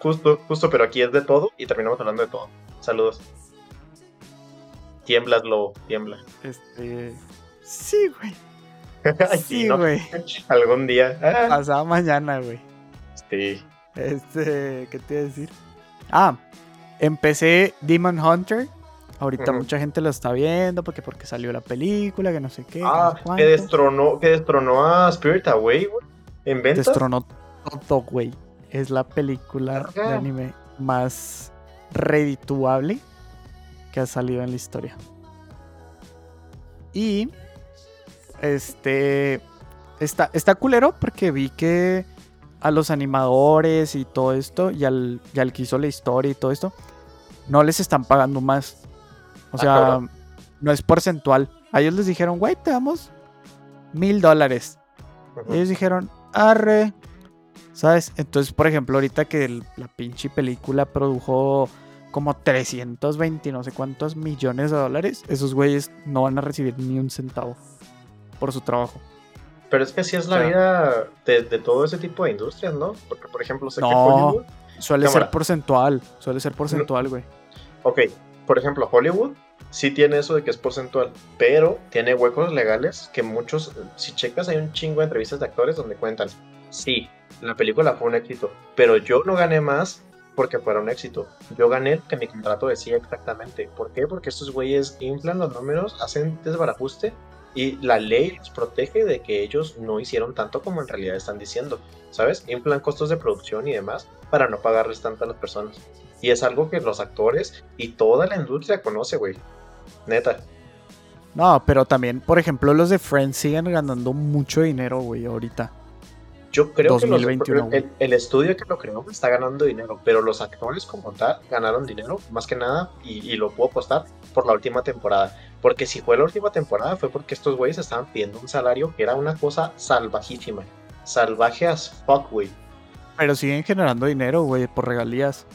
A: Justo, justo, pero aquí es de todo y terminamos hablando de todo. Saludos. Tiemblas, lobo, tiembla.
B: Este. Sí, güey.
A: Ay,
B: Sí,
A: ¿no?
B: güey.
A: Algún día. Ah,
B: Pasado mañana, güey.
A: sí.
B: Este. ¿Qué te iba a decir? Ah, empecé Demon Hunter. Ahorita mucha gente lo está viendo porque, porque salió la película, que no sé qué. no
A: Ah,
B: sé
A: que destronó, que destronó a Spirit Away, güey. En ventas.
B: Destronó todo, güey. Es la película de anime más redituable que ha salido en la historia. Y este está, está culero porque vi que a los animadores y todo esto, y al, y al que hizo la historia y todo esto, no les están pagando más. O
A: Ah,
B: sea,
A: cabrón.
B: no es porcentual. A ellos les dijeron, güey, te damos mil dólares. Ellos dijeron, arre. ¿Sabes? Entonces, por ejemplo, ahorita que el- la pinche película produjo como 320 no sé cuántos millones de dólares, esos güeyes no van a recibir ni un centavo por su trabajo.
A: Pero es que así es la
B: O sea-
A: vida de, de todo ese tipo de industrias, ¿no? Porque, por ejemplo, sé que. Hollywood.
B: Suele
A: Cámara.
B: ser porcentual, suele ser porcentual, güey.
A: Ok, por ejemplo, Hollywood sí tiene eso de que es porcentual, pero tiene huecos legales que muchos, si checas, hay un chingo de entrevistas de actores donde cuentan, sí, la película fue un éxito, pero yo no gané más porque fuera un éxito. Yo gané que mi contrato decía exactamente. ¿Por qué? Porque estos güeyes inflan los números, hacen desbarajuste y la ley los protege de que ellos no hicieron tanto como en realidad están diciendo. ¿Sabes? Inflan costos de producción y demás para no pagarles tanto a las personas. Y es algo que los actores y toda la industria conoce, güey. Neta.
B: No, pero también, por ejemplo, los de Friends siguen ganando mucho dinero, güey, ahorita.
A: Yo creo que el, estudio que lo creó está ganando dinero, pero los actores como tal ganaron dinero, más que nada, y, lo puedo apostar por la última temporada. Porque si fue la última temporada fue porque estos güeyes estaban pidiendo un salario que era una cosa salvajísima. Salvaje as fuck, güey.
B: Pero siguen generando dinero, güey, por regalías.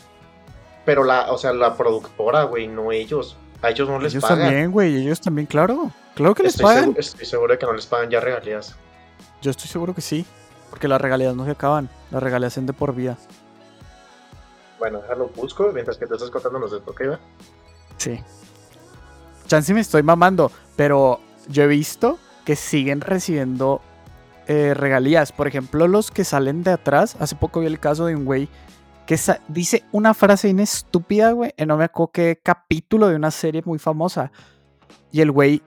A: Pero la, o sea, la productora, güey, no ellos. A ellos no les pagan.
B: Ellos también, güey, ellos también, claro. Claro que les pagan.
A: estoy seguro de que no les pagan ya regalías.
B: Yo estoy seguro que sí. Porque las regalías no se acaban. Las regalías son de por vida.
A: Bueno, déjalo busco mientras que te estás contando los de ¿ok?
B: Sí. Chance me estoy mamando, pero yo he visto que siguen recibiendo eh, regalías. Por ejemplo, los que salen de atrás. Hace poco vi el caso de un güey que dice una frase inestúpida, güey. No me acuerdo qué capítulo de una serie muy famosa. Y el güey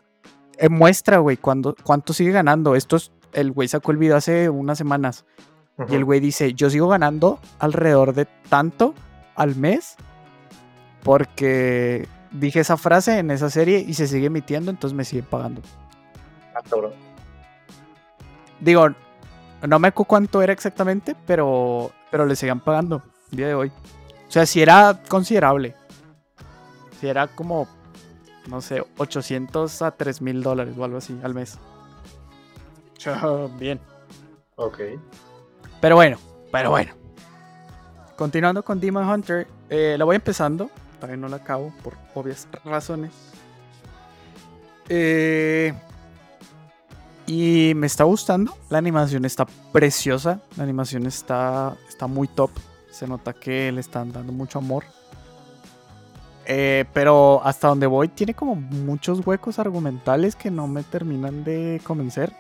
B: eh, muestra, güey, cuánto sigue ganando. Esto es, el güey sacó el video hace unas semanas. Y el güey dice, yo sigo ganando alrededor de tanto al mes. Porque dije esa frase en esa serie y se sigue emitiendo, entonces me sigue pagando.
A: Ah,
B: Digo, no me acuerdo cuánto era exactamente, pero, pero le siguen pagando el día de hoy. O sea, si era considerable. Si era como, no sé, 800 a 3 mil dólares o algo así al mes. Bien.
A: Ok.
B: Pero bueno, pero bueno. Continuando con Demon Hunter, eh, la voy empezando. Todavía no la acabo por obvias razones. Eh, y me está gustando. La animación está preciosa. La animación está, está muy top. Se nota que le están dando mucho amor. Eh, pero hasta donde voy tiene como muchos huecos argumentales que no me terminan de convencer.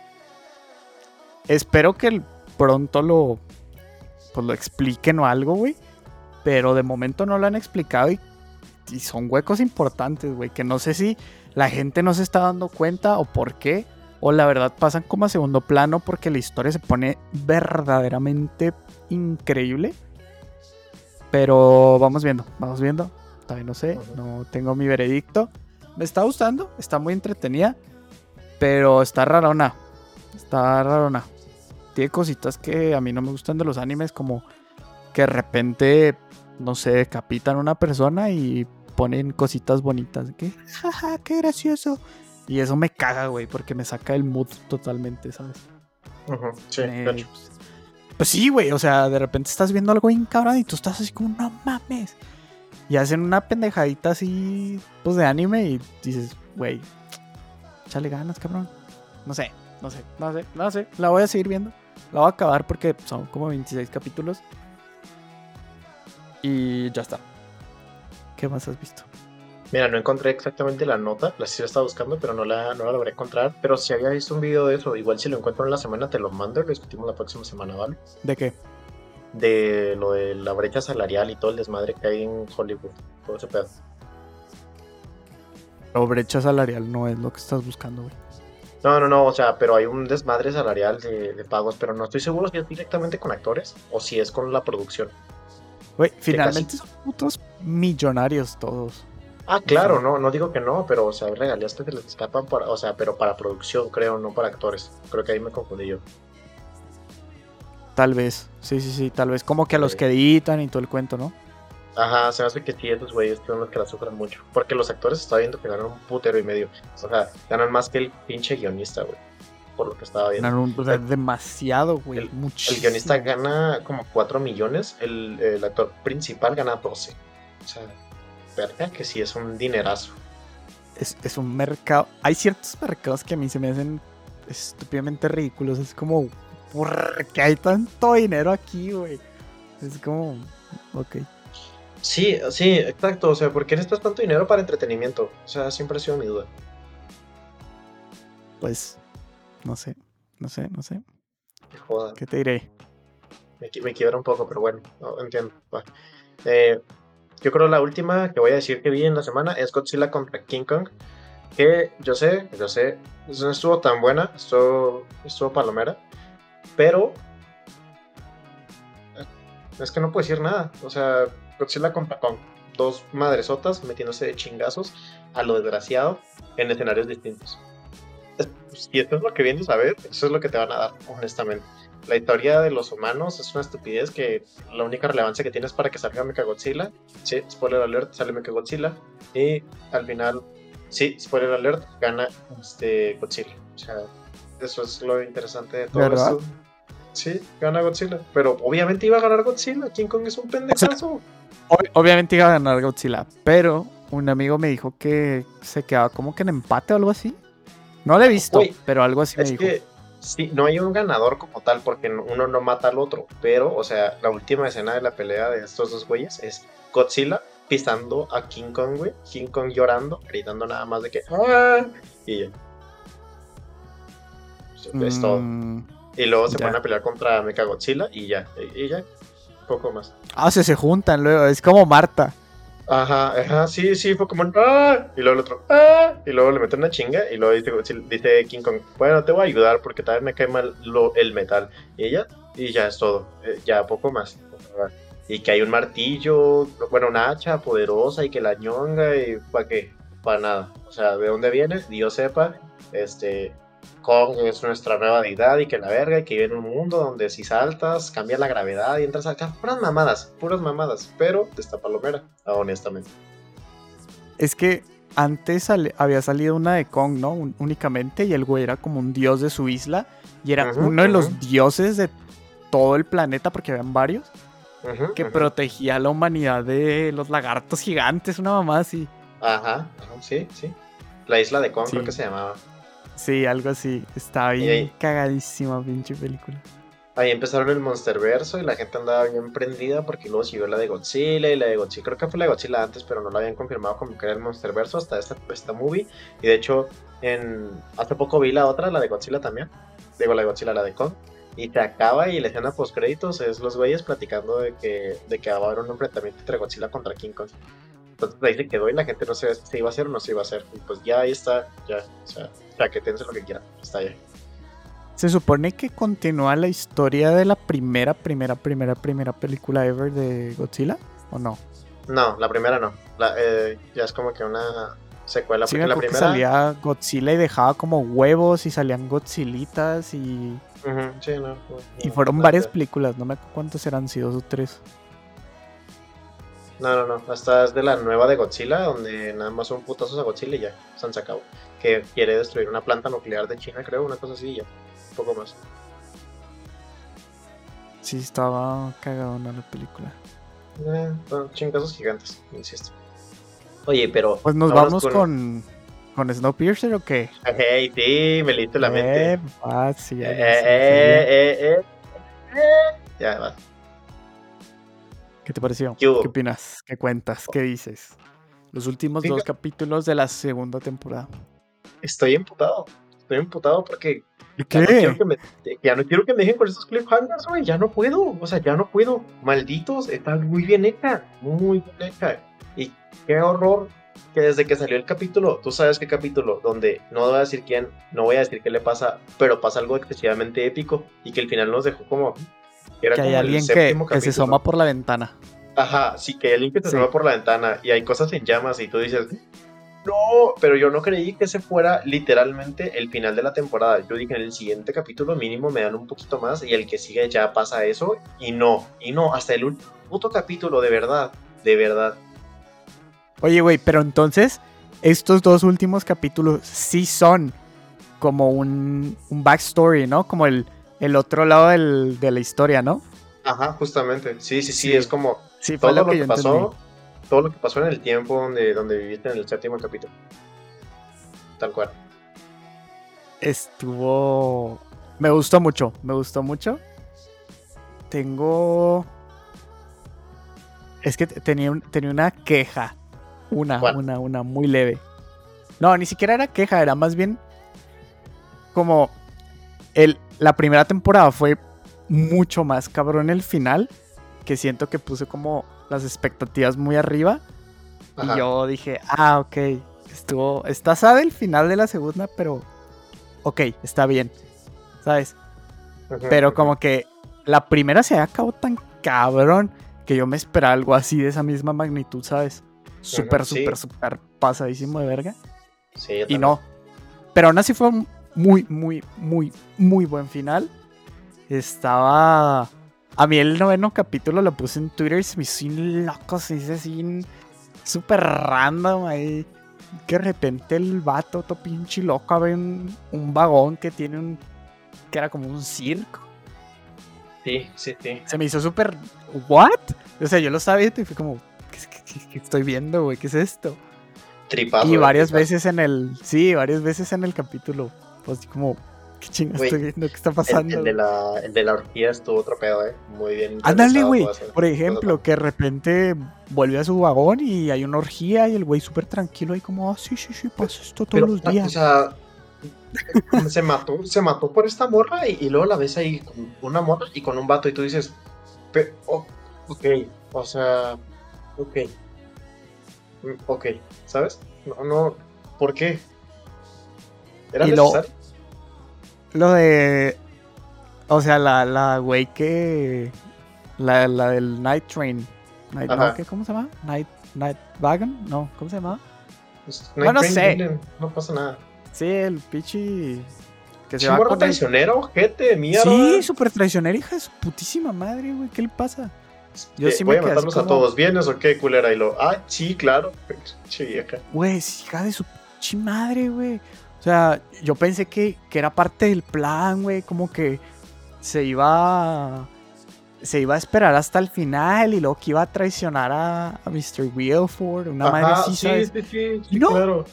B: Espero que pronto lo, pues lo expliquen o algo, güey. Pero de momento no lo han explicado y, y son huecos importantes, güey. Que no sé si la gente no se está dando cuenta o por qué o la verdad pasan como a segundo plano porque la historia se pone verdaderamente increíble. Pero vamos viendo, vamos viendo. Todavía no sé, no tengo mi veredicto. Me está gustando, está muy entretenida, pero está rarona. Está rarona. Tiene cositas que a mí no me gustan de los animes, como que de repente, no sé, decapitan a una persona y ponen cositas bonitas. Que, jaja, qué gracioso. Y eso me caga, güey, porque me saca el mood totalmente, ¿sabes?
A: sí,
B: pues, pues, sí, güey, o sea, de repente estás viendo algo bien cabrón y tú estás así como, no mames. Y hacen una pendejadita así, pues de anime y dices, güey, échale ganas, cabrón. No sé, no sé, no sé, no sé. La voy a seguir viendo. La voy a acabar porque son como 26 capítulos. Y ya está. ¿Qué más has visto?
A: Mira, no encontré exactamente la nota, la sí la estaba buscando, pero no la, no la logré encontrar. Pero si había visto un video de eso, igual si lo encuentro en la semana te lo mando y lo discutimos la próxima semana, ¿vale?
B: ¿De qué?
A: De lo de la brecha salarial y todo el desmadre que hay en Hollywood, todo ese pedo.
B: La brecha salarial no es lo que estás buscando, güey.
A: No, no, no, o sea, pero hay un desmadre salarial de, de, pagos, pero no estoy seguro si es directamente con actores o si es con la producción.
B: Güey, finalmente son putos millonarios todos.
A: Ah, claro, no, no digo que no, pero o sea, regalías que se les escapan para, o sea, pero para producción, creo, no para actores. Creo que ahí me confundí yo.
B: Tal vez, sí, sí, sí, tal vez. Como que a los que editan y todo el cuento, ¿no?
A: Ajá, se me hace que sí, esos güeyes son los que la sufran mucho. Porque los actores está viendo que ganan un putero y medio. O sea, ganan más que el pinche guionista, güey. Por lo que estaba viendo.
B: Ganan un, demasiado, güey. El,
A: el, guionista gana como 4 millones. El, el actor principal gana 12. O sea, que sí es un dinerazo.
B: Es, un mercado. Hay ciertos mercados que a mí se me hacen estúpidamente ridículos. Es como, ¿por qué hay tanto dinero aquí, güey? Es como, ok.
A: Sí, sí, exacto. O sea, ¿por qué necesitas tanto dinero para entretenimiento? O sea, siempre ha sido mi duda.
B: Pues, no sé, no sé, no sé.
A: Joda.
B: ¿Qué te diré?
A: Me, me quiebra un poco, pero bueno, entiendo. Eh, yo creo la última que voy a decir que vi en la semana es Godzilla contra King Kong. Que yo sé, yo sé, no estuvo tan buena, estuvo, estuvo palomera. Pero es que no puedo decir nada. O sea, Godzilla contra Kong. Dos madresotas metiéndose de chingazos a lo desgraciado en escenarios distintos. Y esto es lo que vienes a ver, eso es lo que te van a dar, honestamente. La historia de los humanos es una estupidez que la única relevancia que tiene es para que salga Mechagodzilla. Sí, spoiler alert, sale Mechagodzilla. Y al final, sí, spoiler alert, gana este Godzilla. O sea, eso es lo interesante de todo esto. Sí, gana Godzilla. Pero obviamente iba a ganar Godzilla. King Kong es un pendejazo.
B: obviamente iba a ganar Godzilla, pero un amigo me dijo que se quedaba como que en empate o algo así. No lo he visto, pero algo así me dijo. Que,
A: sí, no hay un ganador como tal porque uno no mata al otro. Pero, o sea, la última escena de la pelea de estos dos güeyes es Godzilla pisando a King Kong, güey. King Kong llorando, gritando nada más de que. ¡Ah! Y ya. Es todo. Mm, y luego se van a pelear contra Mechagodzilla y ya. Y ya. Poco más.
B: Ah, o sea, se juntan luego. Es como Marta.
A: Ajá, ajá, sí, sí, fue como ¡ah! Y luego el otro ¡ah! Y luego le meten una chinga y luego dice, dice King Kong, bueno, te voy a ayudar porque vez me cae mal lo, el metal. Y ella, y ya es todo, eh, ya poco más. Y que hay un martillo, bueno, una hacha poderosa y que la ñonga y para qué, para nada. O sea, ¿de dónde viene? Dios sepa, este, Kong es nuestra nueva deidad y que la verga y que vive en un mundo donde si saltas cambia la gravedad y entras acá. Puras mamadas, puras mamadas, pero está palomera, honestamente.
B: Es que antes había salido una de Kong, ¿no? únicamente y el güey era como un dios de su isla y era uno de los dioses de todo el planeta porque habían varios. que protegía a la humanidad de los lagartos gigantes, una mamá así.
A: Ajá, sí, sí. La isla de Kong creo que se llamaba.
B: Sí, algo así. Estaba bien cagadísima, pinche película.
A: Ahí empezaron el Monsterverso y la gente andaba bien prendida porque luego siguió la de Godzilla y la de Godzilla. Creo que fue la de Godzilla antes, pero no la habían confirmado como que era el Monsterverso hasta esta, esta movie. Y de hecho, en hace poco vi la otra, la de Godzilla también. Digo, la de Godzilla, la de Kong. Y te acaba y la escena post créditos es los güeyes platicando de que, de que va a haber un enfrentamiento entre Godzilla contra King Kong. Entonces ahí se quedó y la gente no sabía si se iba a hacer o no se iba a hacer. Y pues ya ahí está, ya, o sea que tense lo que quieran. Está ahí.
B: Se supone que continúa la historia de la primera, primera, primera, primera película ever de Godzilla, ¿o no?
A: No, la primera no. Eh, ya es como que una secuela.
B: Sí, la primera... salía Godzilla y dejaba como huevos y salían Godzillitas y.
A: sí, no,
B: y fueron varias películas, no me acuerdo cuántas eran, si dos o tres.
A: No, no, no. Hasta es de la nueva de Godzilla, donde nada más son putazos a Godzilla y ya, se han sacado que quiere destruir una planta nuclear de China, creo, una cosa así, ya, un poco más.
B: Sí, estaba cagado en la película.
A: Eh, bueno, chingazos gigantes, insisto. Oye, pero.
B: Pues nos vamos con, con, Snowpiercer o qué?
A: Hey, sí, me leíste la mente.
B: Eh, ah,
A: eh, eh, eh, eh, Ya, va.
B: ¿Qué te pareció? ¿Qué, opinas? ¿Qué cuentas? ¿Qué dices? Los últimos dos capítulos de la segunda temporada
A: estoy emputado. Estoy emputado porque
B: Ya, no
A: quiero que me, dejen con esos cliffhangers, güey. Ya no puedo. O sea, ya no puedo. Malditos, están muy bien hecha. Muy bien hecha. Y qué horror que desde que salió el capítulo, tú sabes qué capítulo, donde no voy a decir quién, no voy a decir qué le pasa, pero pasa algo excesivamente épico y que el final nos dejó como.
B: Que hay alguien que, que, se asoma por la ventana.
A: Ajá, sí, que hay alguien que se asoma por la ventana y hay cosas en llamas y tú dices, no, pero yo no creí que ese fuera literalmente el final de la temporada. Yo dije en el siguiente capítulo mínimo me dan un poquito más y el que sigue ya pasa eso y no, y no, hasta el último puto capítulo, de verdad, de verdad.
B: Oye, güey, pero entonces estos dos últimos capítulos sí son como un, un backstory, ¿no? Como el, el otro lado de la historia, ¿no?
A: Ajá, justamente. Sí, sí, sí, es como sí, todo lo que, pasó todo lo que pasó en el tiempo donde, donde viviste en el séptimo capítulo. Tal cual.
B: Estuvo. Me gustó mucho, me gustó mucho. Tengo. Es que tenía, tenía una queja. Una, una, una muy leve. No, ni siquiera era queja, era más bien como el, la primera temporada fue mucho más cabrón el final, que siento que puse como las expectativas muy arriba.
A: Ajá.
B: Y yo dije, ah, ok, estuvo, está sabe el final de la segunda, pero ok, está bien, ¿sabes? Pero como que la primera se acabó tan cabrón que yo me esperaba algo así de esa misma magnitud, ¿sabes? Súper, súper, súper pasadísimo de verga.
A: Sí,
B: Y no. Pero aún así fue un muy, muy, muy, muy buen final. Estaba. A mí el noveno capítulo lo puse en Twitter y se me hizo bien loco, se hizo así súper random ahí. Que de repente el vato, todo pinche loco, abre un, un vagón que tiene un. que era como un circo.
A: Sí, sí, sí.
B: Se me hizo súper. ¿What? O sea, yo lo estaba viendo y fue como. ¿Qué, qué- qué- qué estoy viendo, güey? ¿Qué es esto?
A: Tripazo.
B: Y varias veces en el. Sí, varias veces en el capítulo. Así como. ¿Qué chingas estoy viendo? ¿Qué está pasando?
A: el de la, el de la orgía estuvo otro pedo, eh. Muy bien.
B: Ándale, güey. Por ejemplo, que de repente vuelve a su vagón y hay una orgía y el güey súper tranquilo ahí como, ah, sí, sí, sí, pasa esto todos
A: Pero,
B: los
A: O
B: días.
A: sea, se mató, se mató por esta morra y, y luego la ves ahí con una morra y con un vato y tú dices, "Pe- oh, ok, o sea, ok, mm, ok, ¿sabes? No, no, ¿por qué? ¿Era
B: Y
A: necesario?
B: Lo de... O sea, la, la güey que... La, la del Night Train. Night, no. ¿qué, ¿Cómo se llama? Night, Night Wagon? No, ¿cómo se llama?
A: Pues,
B: bueno,
A: hay Brain
B: sé.
A: No pasa nada.
B: Sí, el pichi... Que se va con el-
A: traicionero, gente, mierda.
B: Sí, súper traicionera, hija de su putísima madre, güey. ¿Qué le pasa? Yo
A: Eh,
B: sí
A: voy
B: me
A: a matarlos a
B: como-
A: todos, ¿vienes o qué, culera? Y lo, ah, sí, claro. Che, vieja.
B: Güey, hija de su pinche madre, güey. O sea, yo pensé que, que era parte del plan, güey. Como que se iba. Se iba a esperar hasta el final y luego que iba a traicionar a, a Mr. Wilford. Una madre
A: Ajá,
B: así,
A: sí,
B: ¿sabes?
A: sí, sí, sí,
B: No.
A: claro.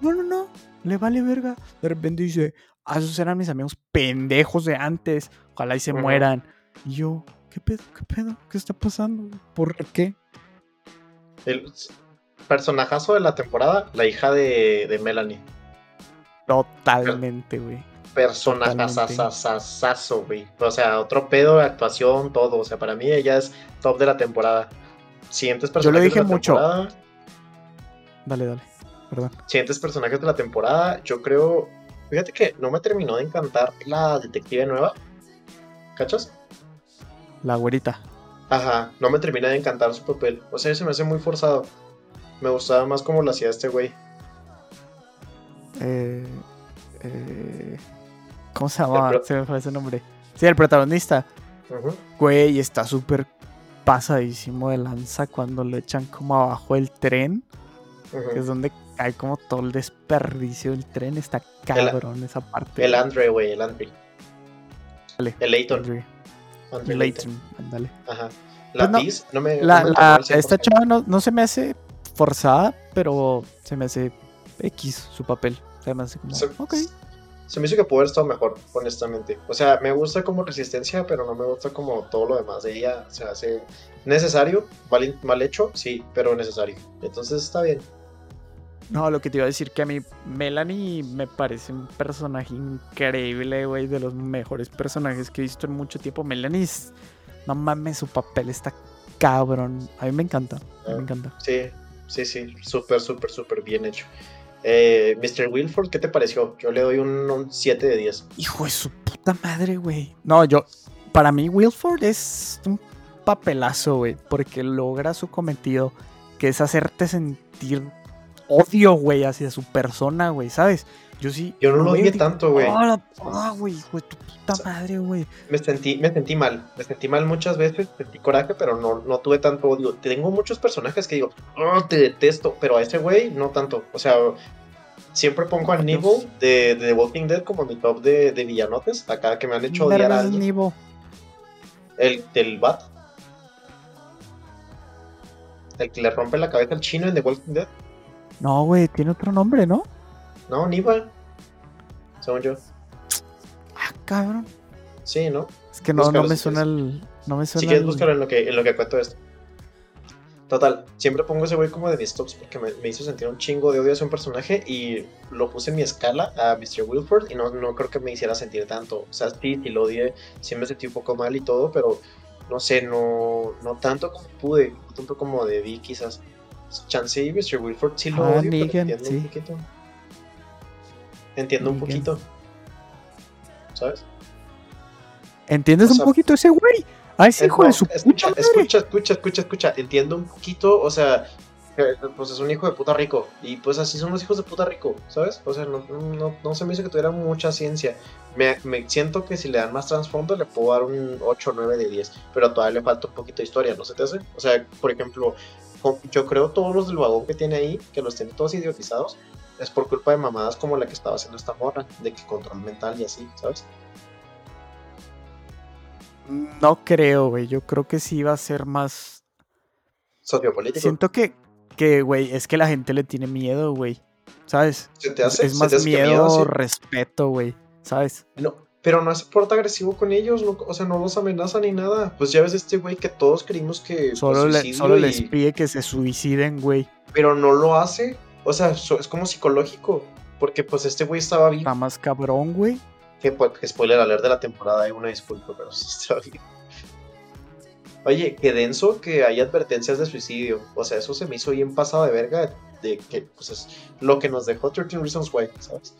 B: No, no, no. Le vale verga. De repente dice, ah, esos eran mis amigos pendejos de antes. Ojalá y se mueran. Y yo, ¿qué pedo? ¿Qué pedo? ¿Qué está pasando? ¿Por qué?
A: El personajazo de la temporada, la hija de, de Melanie.
B: Totalmente, güey.
A: Personajazazazazo, güey. O sea, otro pedo de actuación, todo. O sea, para mí ella es top de la temporada. Siguientes
B: Yo
A: personajes
B: le dije
A: de la
B: mucho.
A: temporada.
B: Dale, dale. Perdón.
A: Siguientes personajes de la temporada, yo creo. Fíjate que no me terminó de encantar la detective nueva. ¿Cachas?
B: La güerita.
A: Ajá, no me termina de encantar su papel. O sea, se me hace muy forzado. Me gustaba más como lo hacía este güey.
B: Eh, eh, ¿Cómo se llama? Se me fue ese nombre. Sí, el protagonista.
A: Ujú.
B: Güey, está súper pasadísimo de lanza cuando lo echan como abajo el tren. Que es donde cae como todo el desperdicio del tren. Está cabrón esa parte.
A: El Andre, güey, el Andre.
B: Dale.
A: El Layton.
B: Andre
A: Andre
B: ándale.
A: Ajá. La
B: Pues no,
A: me.
B: La,
A: no me
B: la-
A: tocó al
B: esta
A: 100%.
B: chava no, no se me hace forzada, pero se me hace X su papel. Me como,
A: Se- me hizo que pudo haber estado mejor, honestamente. O sea, me gusta como resistencia, pero no me gusta como todo lo demás de ella. Se hace necesario, mal, mal hecho, sí, pero necesario. Entonces está bien.
B: No, lo que te iba a decir que a mí Melanie me parece un personaje increíble, güey, de los mejores personajes que he visto en mucho tiempo. Melanie es, no mames, su papel está cabrón. A mí me encanta, a mí
A: Ah.
B: me encanta.
A: Sí, sí, sí. Súper, súper, súper bien hecho. Eh, Mr. Wilford, ¿qué te pareció? Yo le doy un, un 7 de 10.
B: Hijo de su puta madre, güey. No, yo, para mí Wilford es un papelazo, güey, porque logra su cometido, que es hacerte sentir odio, güey, hacia su persona, güey, ¿sabes? Yo sí.
A: Yo no lo odié tanto, güey.
B: "Ah, ah, güey, tu puta madre, güey.
A: Me sentí, me sentí mal. Me sentí mal muchas veces, sentí coraje, pero no, no tuve tanto odio. Tengo muchos personajes que digo, oh, te detesto, pero a ese güey no tanto. O sea, siempre pongo a. Nibble de, de The Walking Dead como mi top de, de villanotes. Acá que me han hecho odiar a alguien.
B: Nivo.
A: El del Bat. El que le rompe la cabeza al chino en The Walking Dead.
B: No, güey, tiene otro nombre, ¿no?
A: No, Nibble. Según yo.
B: Ah, cabrón.
A: Sí, ¿no?
B: Es que no, no me suena el. No me suena
A: Si quieres, búscalo en lo que, en lo que cuento esto. Total, siempre pongo ese güey como de mis tops porque me, me hizo sentir un chingo de odio hacia un personaje y lo puse en mi escala a Mr. Wilford y no, no creo que me hiciera sentir tanto. O sea, sí, sí lo odié, sí me sentí un poco mal y todo, pero no sé, no, no tanto como pude, tanto como debí quizás. Chance y Mr. Wilford sí lo
B: Ah,
A: odio, pero
B: Negan,
A: entiendo
B: sí.
A: un poquito. Entiendo un poquito. ¿Sabes?
B: ¿Entiendes
A: O sea,
B: un poquito ese güey? Ay, ese
A: Eh,
B: hijo
A: no,
B: de su
A: escucha,
B: puta madre.
A: escucha, escucha, escucha, escucha. Entiendo un poquito, o sea, que, pues es un hijo de puta rico. Y pues así son los hijos de puta rico, ¿sabes? O sea, no, no, no se me hizo que tuviera mucha ciencia. Me, me siento que si le dan más trasfondo le puedo dar un 8 o 9 de 10. Pero todavía le falta un poquito de historia, ¿no se te hace? O sea, por ejemplo, yo creo todos los del vagón que tiene ahí, que los tiene todos idiotizados, es por culpa de mamadas como la que estaba haciendo esta morra, de que control mental y así, ¿sabes?
B: No creo, güey. Yo creo que sí va a ser más.
A: Sociopolítico.
B: Siento que, que, güey, es que la gente le tiene miedo, güey. ¿Sabes?
A: ¿Se te hace?
B: es
A: ¿Se
B: más
A: te hace que
B: miedo,
A: sí?
B: respeto, güey. ¿Sabes?
A: No, pero no se porta agresivo con ellos, no- o sea, no los amenaza ni nada. Pues ya ves este güey que todos creímos que
B: Solo, le- solo
A: y-
B: les pide que se suiciden, güey.
A: pero no lo hace. O sea, es como psicológico, porque pues este güey estaba vivo.
B: Está más cabrón, güey.
A: Que, pues, spoiler alert de la temporada, hay una disculpa, pero sí estaba vivo. Oye, qué denso que hay advertencias de suicidio. O sea, eso se me hizo bien pasado de verga. De que, pues, es lo que nos dejó 13 Reasons Why, ¿sabes?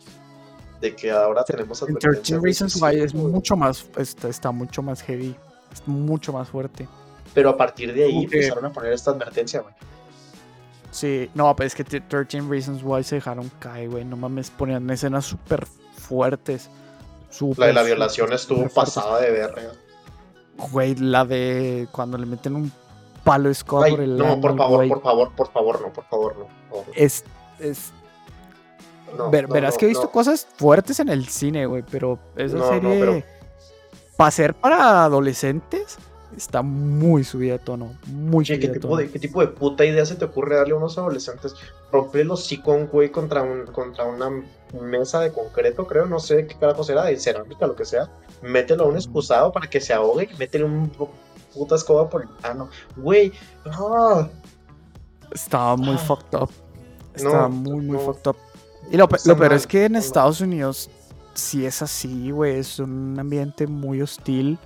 A: De que ahora tenemos
B: En
A: advertencias.
B: 13
A: de
B: Reasons Why es mucho más. Está, está mucho más heavy. Es mucho más fuerte.
A: Pero a partir de ahí empezaron a poner esta advertencia, güey.
B: Sí, no, pero es que t- 13 Reasons Why se dejaron caer, güey. No mames, ponían escenas súper fuertes. Súper,
A: La de la violación estuvo pasada de verga.
B: Güey, la de cuando le meten un palo escoba por el
A: no, por favor,
B: güey.
A: por favor, por favor, no, por favor, no. por favor.
B: Es, es
A: No,
B: ver-
A: no,
B: verás
A: no,
B: que he visto cosas fuertes en el cine, güey, pero esa serie
A: pero-
B: para ser para adolescentes está muy subida de tono, muy subida
A: ¿qué
B: de
A: tipo
B: tono.
A: de, ¿qué tipo de puta idea se te ocurre darle a unos adolescentes? Romper los hocico a un güey contra, un, contra una mesa de concreto, creo, no sé qué carajo será, de cerámica, lo que sea. Mételo a un excusado para que se ahogue y métele un puta escoba por el ano. Güey.
B: Estaba muy
A: Ah.
B: fucked up. Estaba
A: No,
B: muy, muy
A: no.
B: fucked up. Y lo, lo peor es que en. Estados Unidos sí es así, güey. Es un ambiente muy hostil.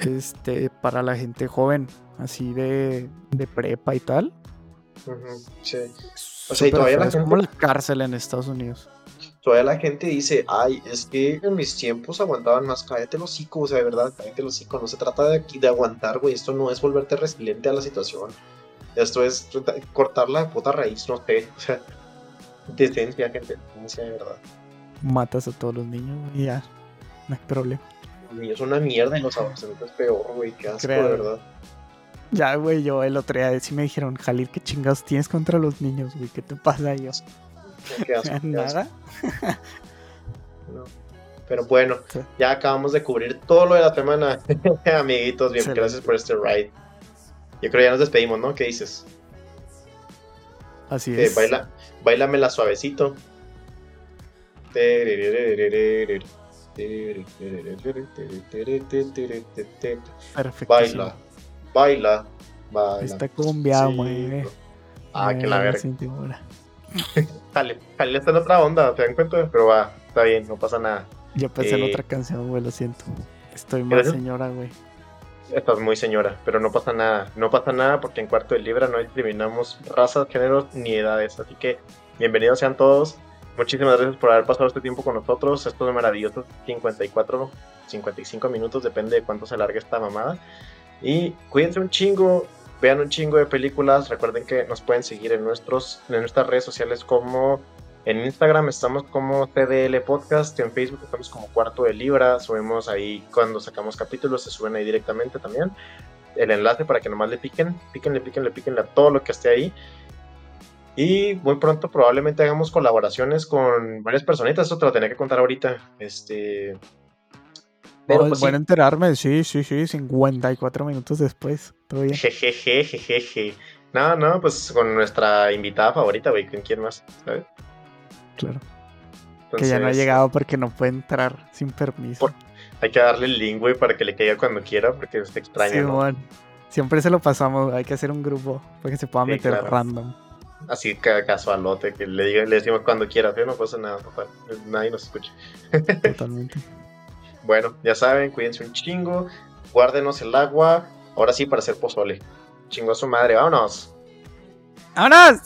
B: Este, para la gente joven, así de, de prepa y tal.
A: Sí.
B: O
A: sea, y todavía la
B: es como la
A: gente-
B: cárcel en Estados Unidos.
A: Todavía la gente dice, ay, es que en mis tiempos aguantaban más, cállate el hocico, o sea, de verdad, cállate el hocico, no se trata de, de aguantar, güey, esto no es volverte resiliente a la situación, esto es cortarla de puta raíz, no sé, o sea, decencia, gente, decencia de verdad.
B: Matas a todos los niños y ya. No hay problema.
A: Niños son una mierda y los adolescentes peor, güey, qué asco,
B: Creo.
A: de verdad.
B: Ya, güey, yo el otro día sí me dijeron, Jalil, ¿qué chingados tienes contra los niños, güey? ¿Qué te pasa a ellos?
A: Qué asco, qué asco.
B: Nada.
A: No. Pero bueno,
B: Sí.
A: ya acabamos de cubrir todo lo de la semana, amiguitos, bien,
B: Excelente.
A: gracias por este ride. Yo creo que ya nos despedimos, ¿no? ¿Qué dices?
B: Así
A: Eh,
B: es.
A: baila, bailamela suavecito.
B: Perfecto.
A: Baila, baila, baila.
B: Esta cumbia,
A: Sí.
B: mueve.
A: Ah, que la
B: mueve
A: verga. Dale, dale, está en otra onda, ¿te dan cuenta? Pero va, está bien, no pasa nada.
B: Yo pensé en
A: Eh,
B: otra canción, güey, lo siento. Estoy más
A: ¿Gracias?
B: señora, güey.
A: Estás muy señora, pero no pasa nada. No pasa nada porque en Cuarto de Libra no discriminamos razas, géneros ni edades. Así que bienvenidos sean todos. Muchísimas gracias por haber pasado este tiempo con nosotros. Estos maravillosos 54, 55 minutos, depende de cuánto se alargue esta mamada. Y cuídense un chingo, vean un chingo de películas. Recuerden que nos pueden seguir en, nuestros, en nuestras redes sociales como en Instagram estamos como TDL Podcast, en Facebook estamos como Cuarto de Libra, subimos ahí cuando sacamos capítulos, se suben ahí directamente también. El enlace para que nomás le piquen, píquenle, píquenle, píquenle a todo lo que esté ahí. Y muy pronto probablemente hagamos colaboraciones con varias personitas, eso te lo tenía que contar ahorita. Este. Pero pues
B: bueno
A: sí.
B: enterarme, sí, sí, sí, 54 minutos después. Bien.
A: Jejeje, jejeje. No, no, pues con nuestra invitada favorita, güey, con quién más, ¿sabes?
B: Claro. que ya no ha llegado porque no puede entrar sin permiso.
A: Por- Hay que darle el link, güey, para que le caiga cuando quiera, porque se extraña, ¿no?
B: Simón. Siempre se lo pasamos, hay que hacer un grupo para que se pueda
A: Sí,
B: meter
A: claro.
B: random.
A: Así ca- casualote, que le, diga, le decimos cuando quiera, ¿sí? no pasa nada, total. Nadie nos escucha.
B: Totalmente.
A: Bueno, ya saben, cuídense un chingo. guárdenos el agua. Ahora sí, para hacer pozole. Chingo a su madre, vámonos.
B: ¡Vámonos!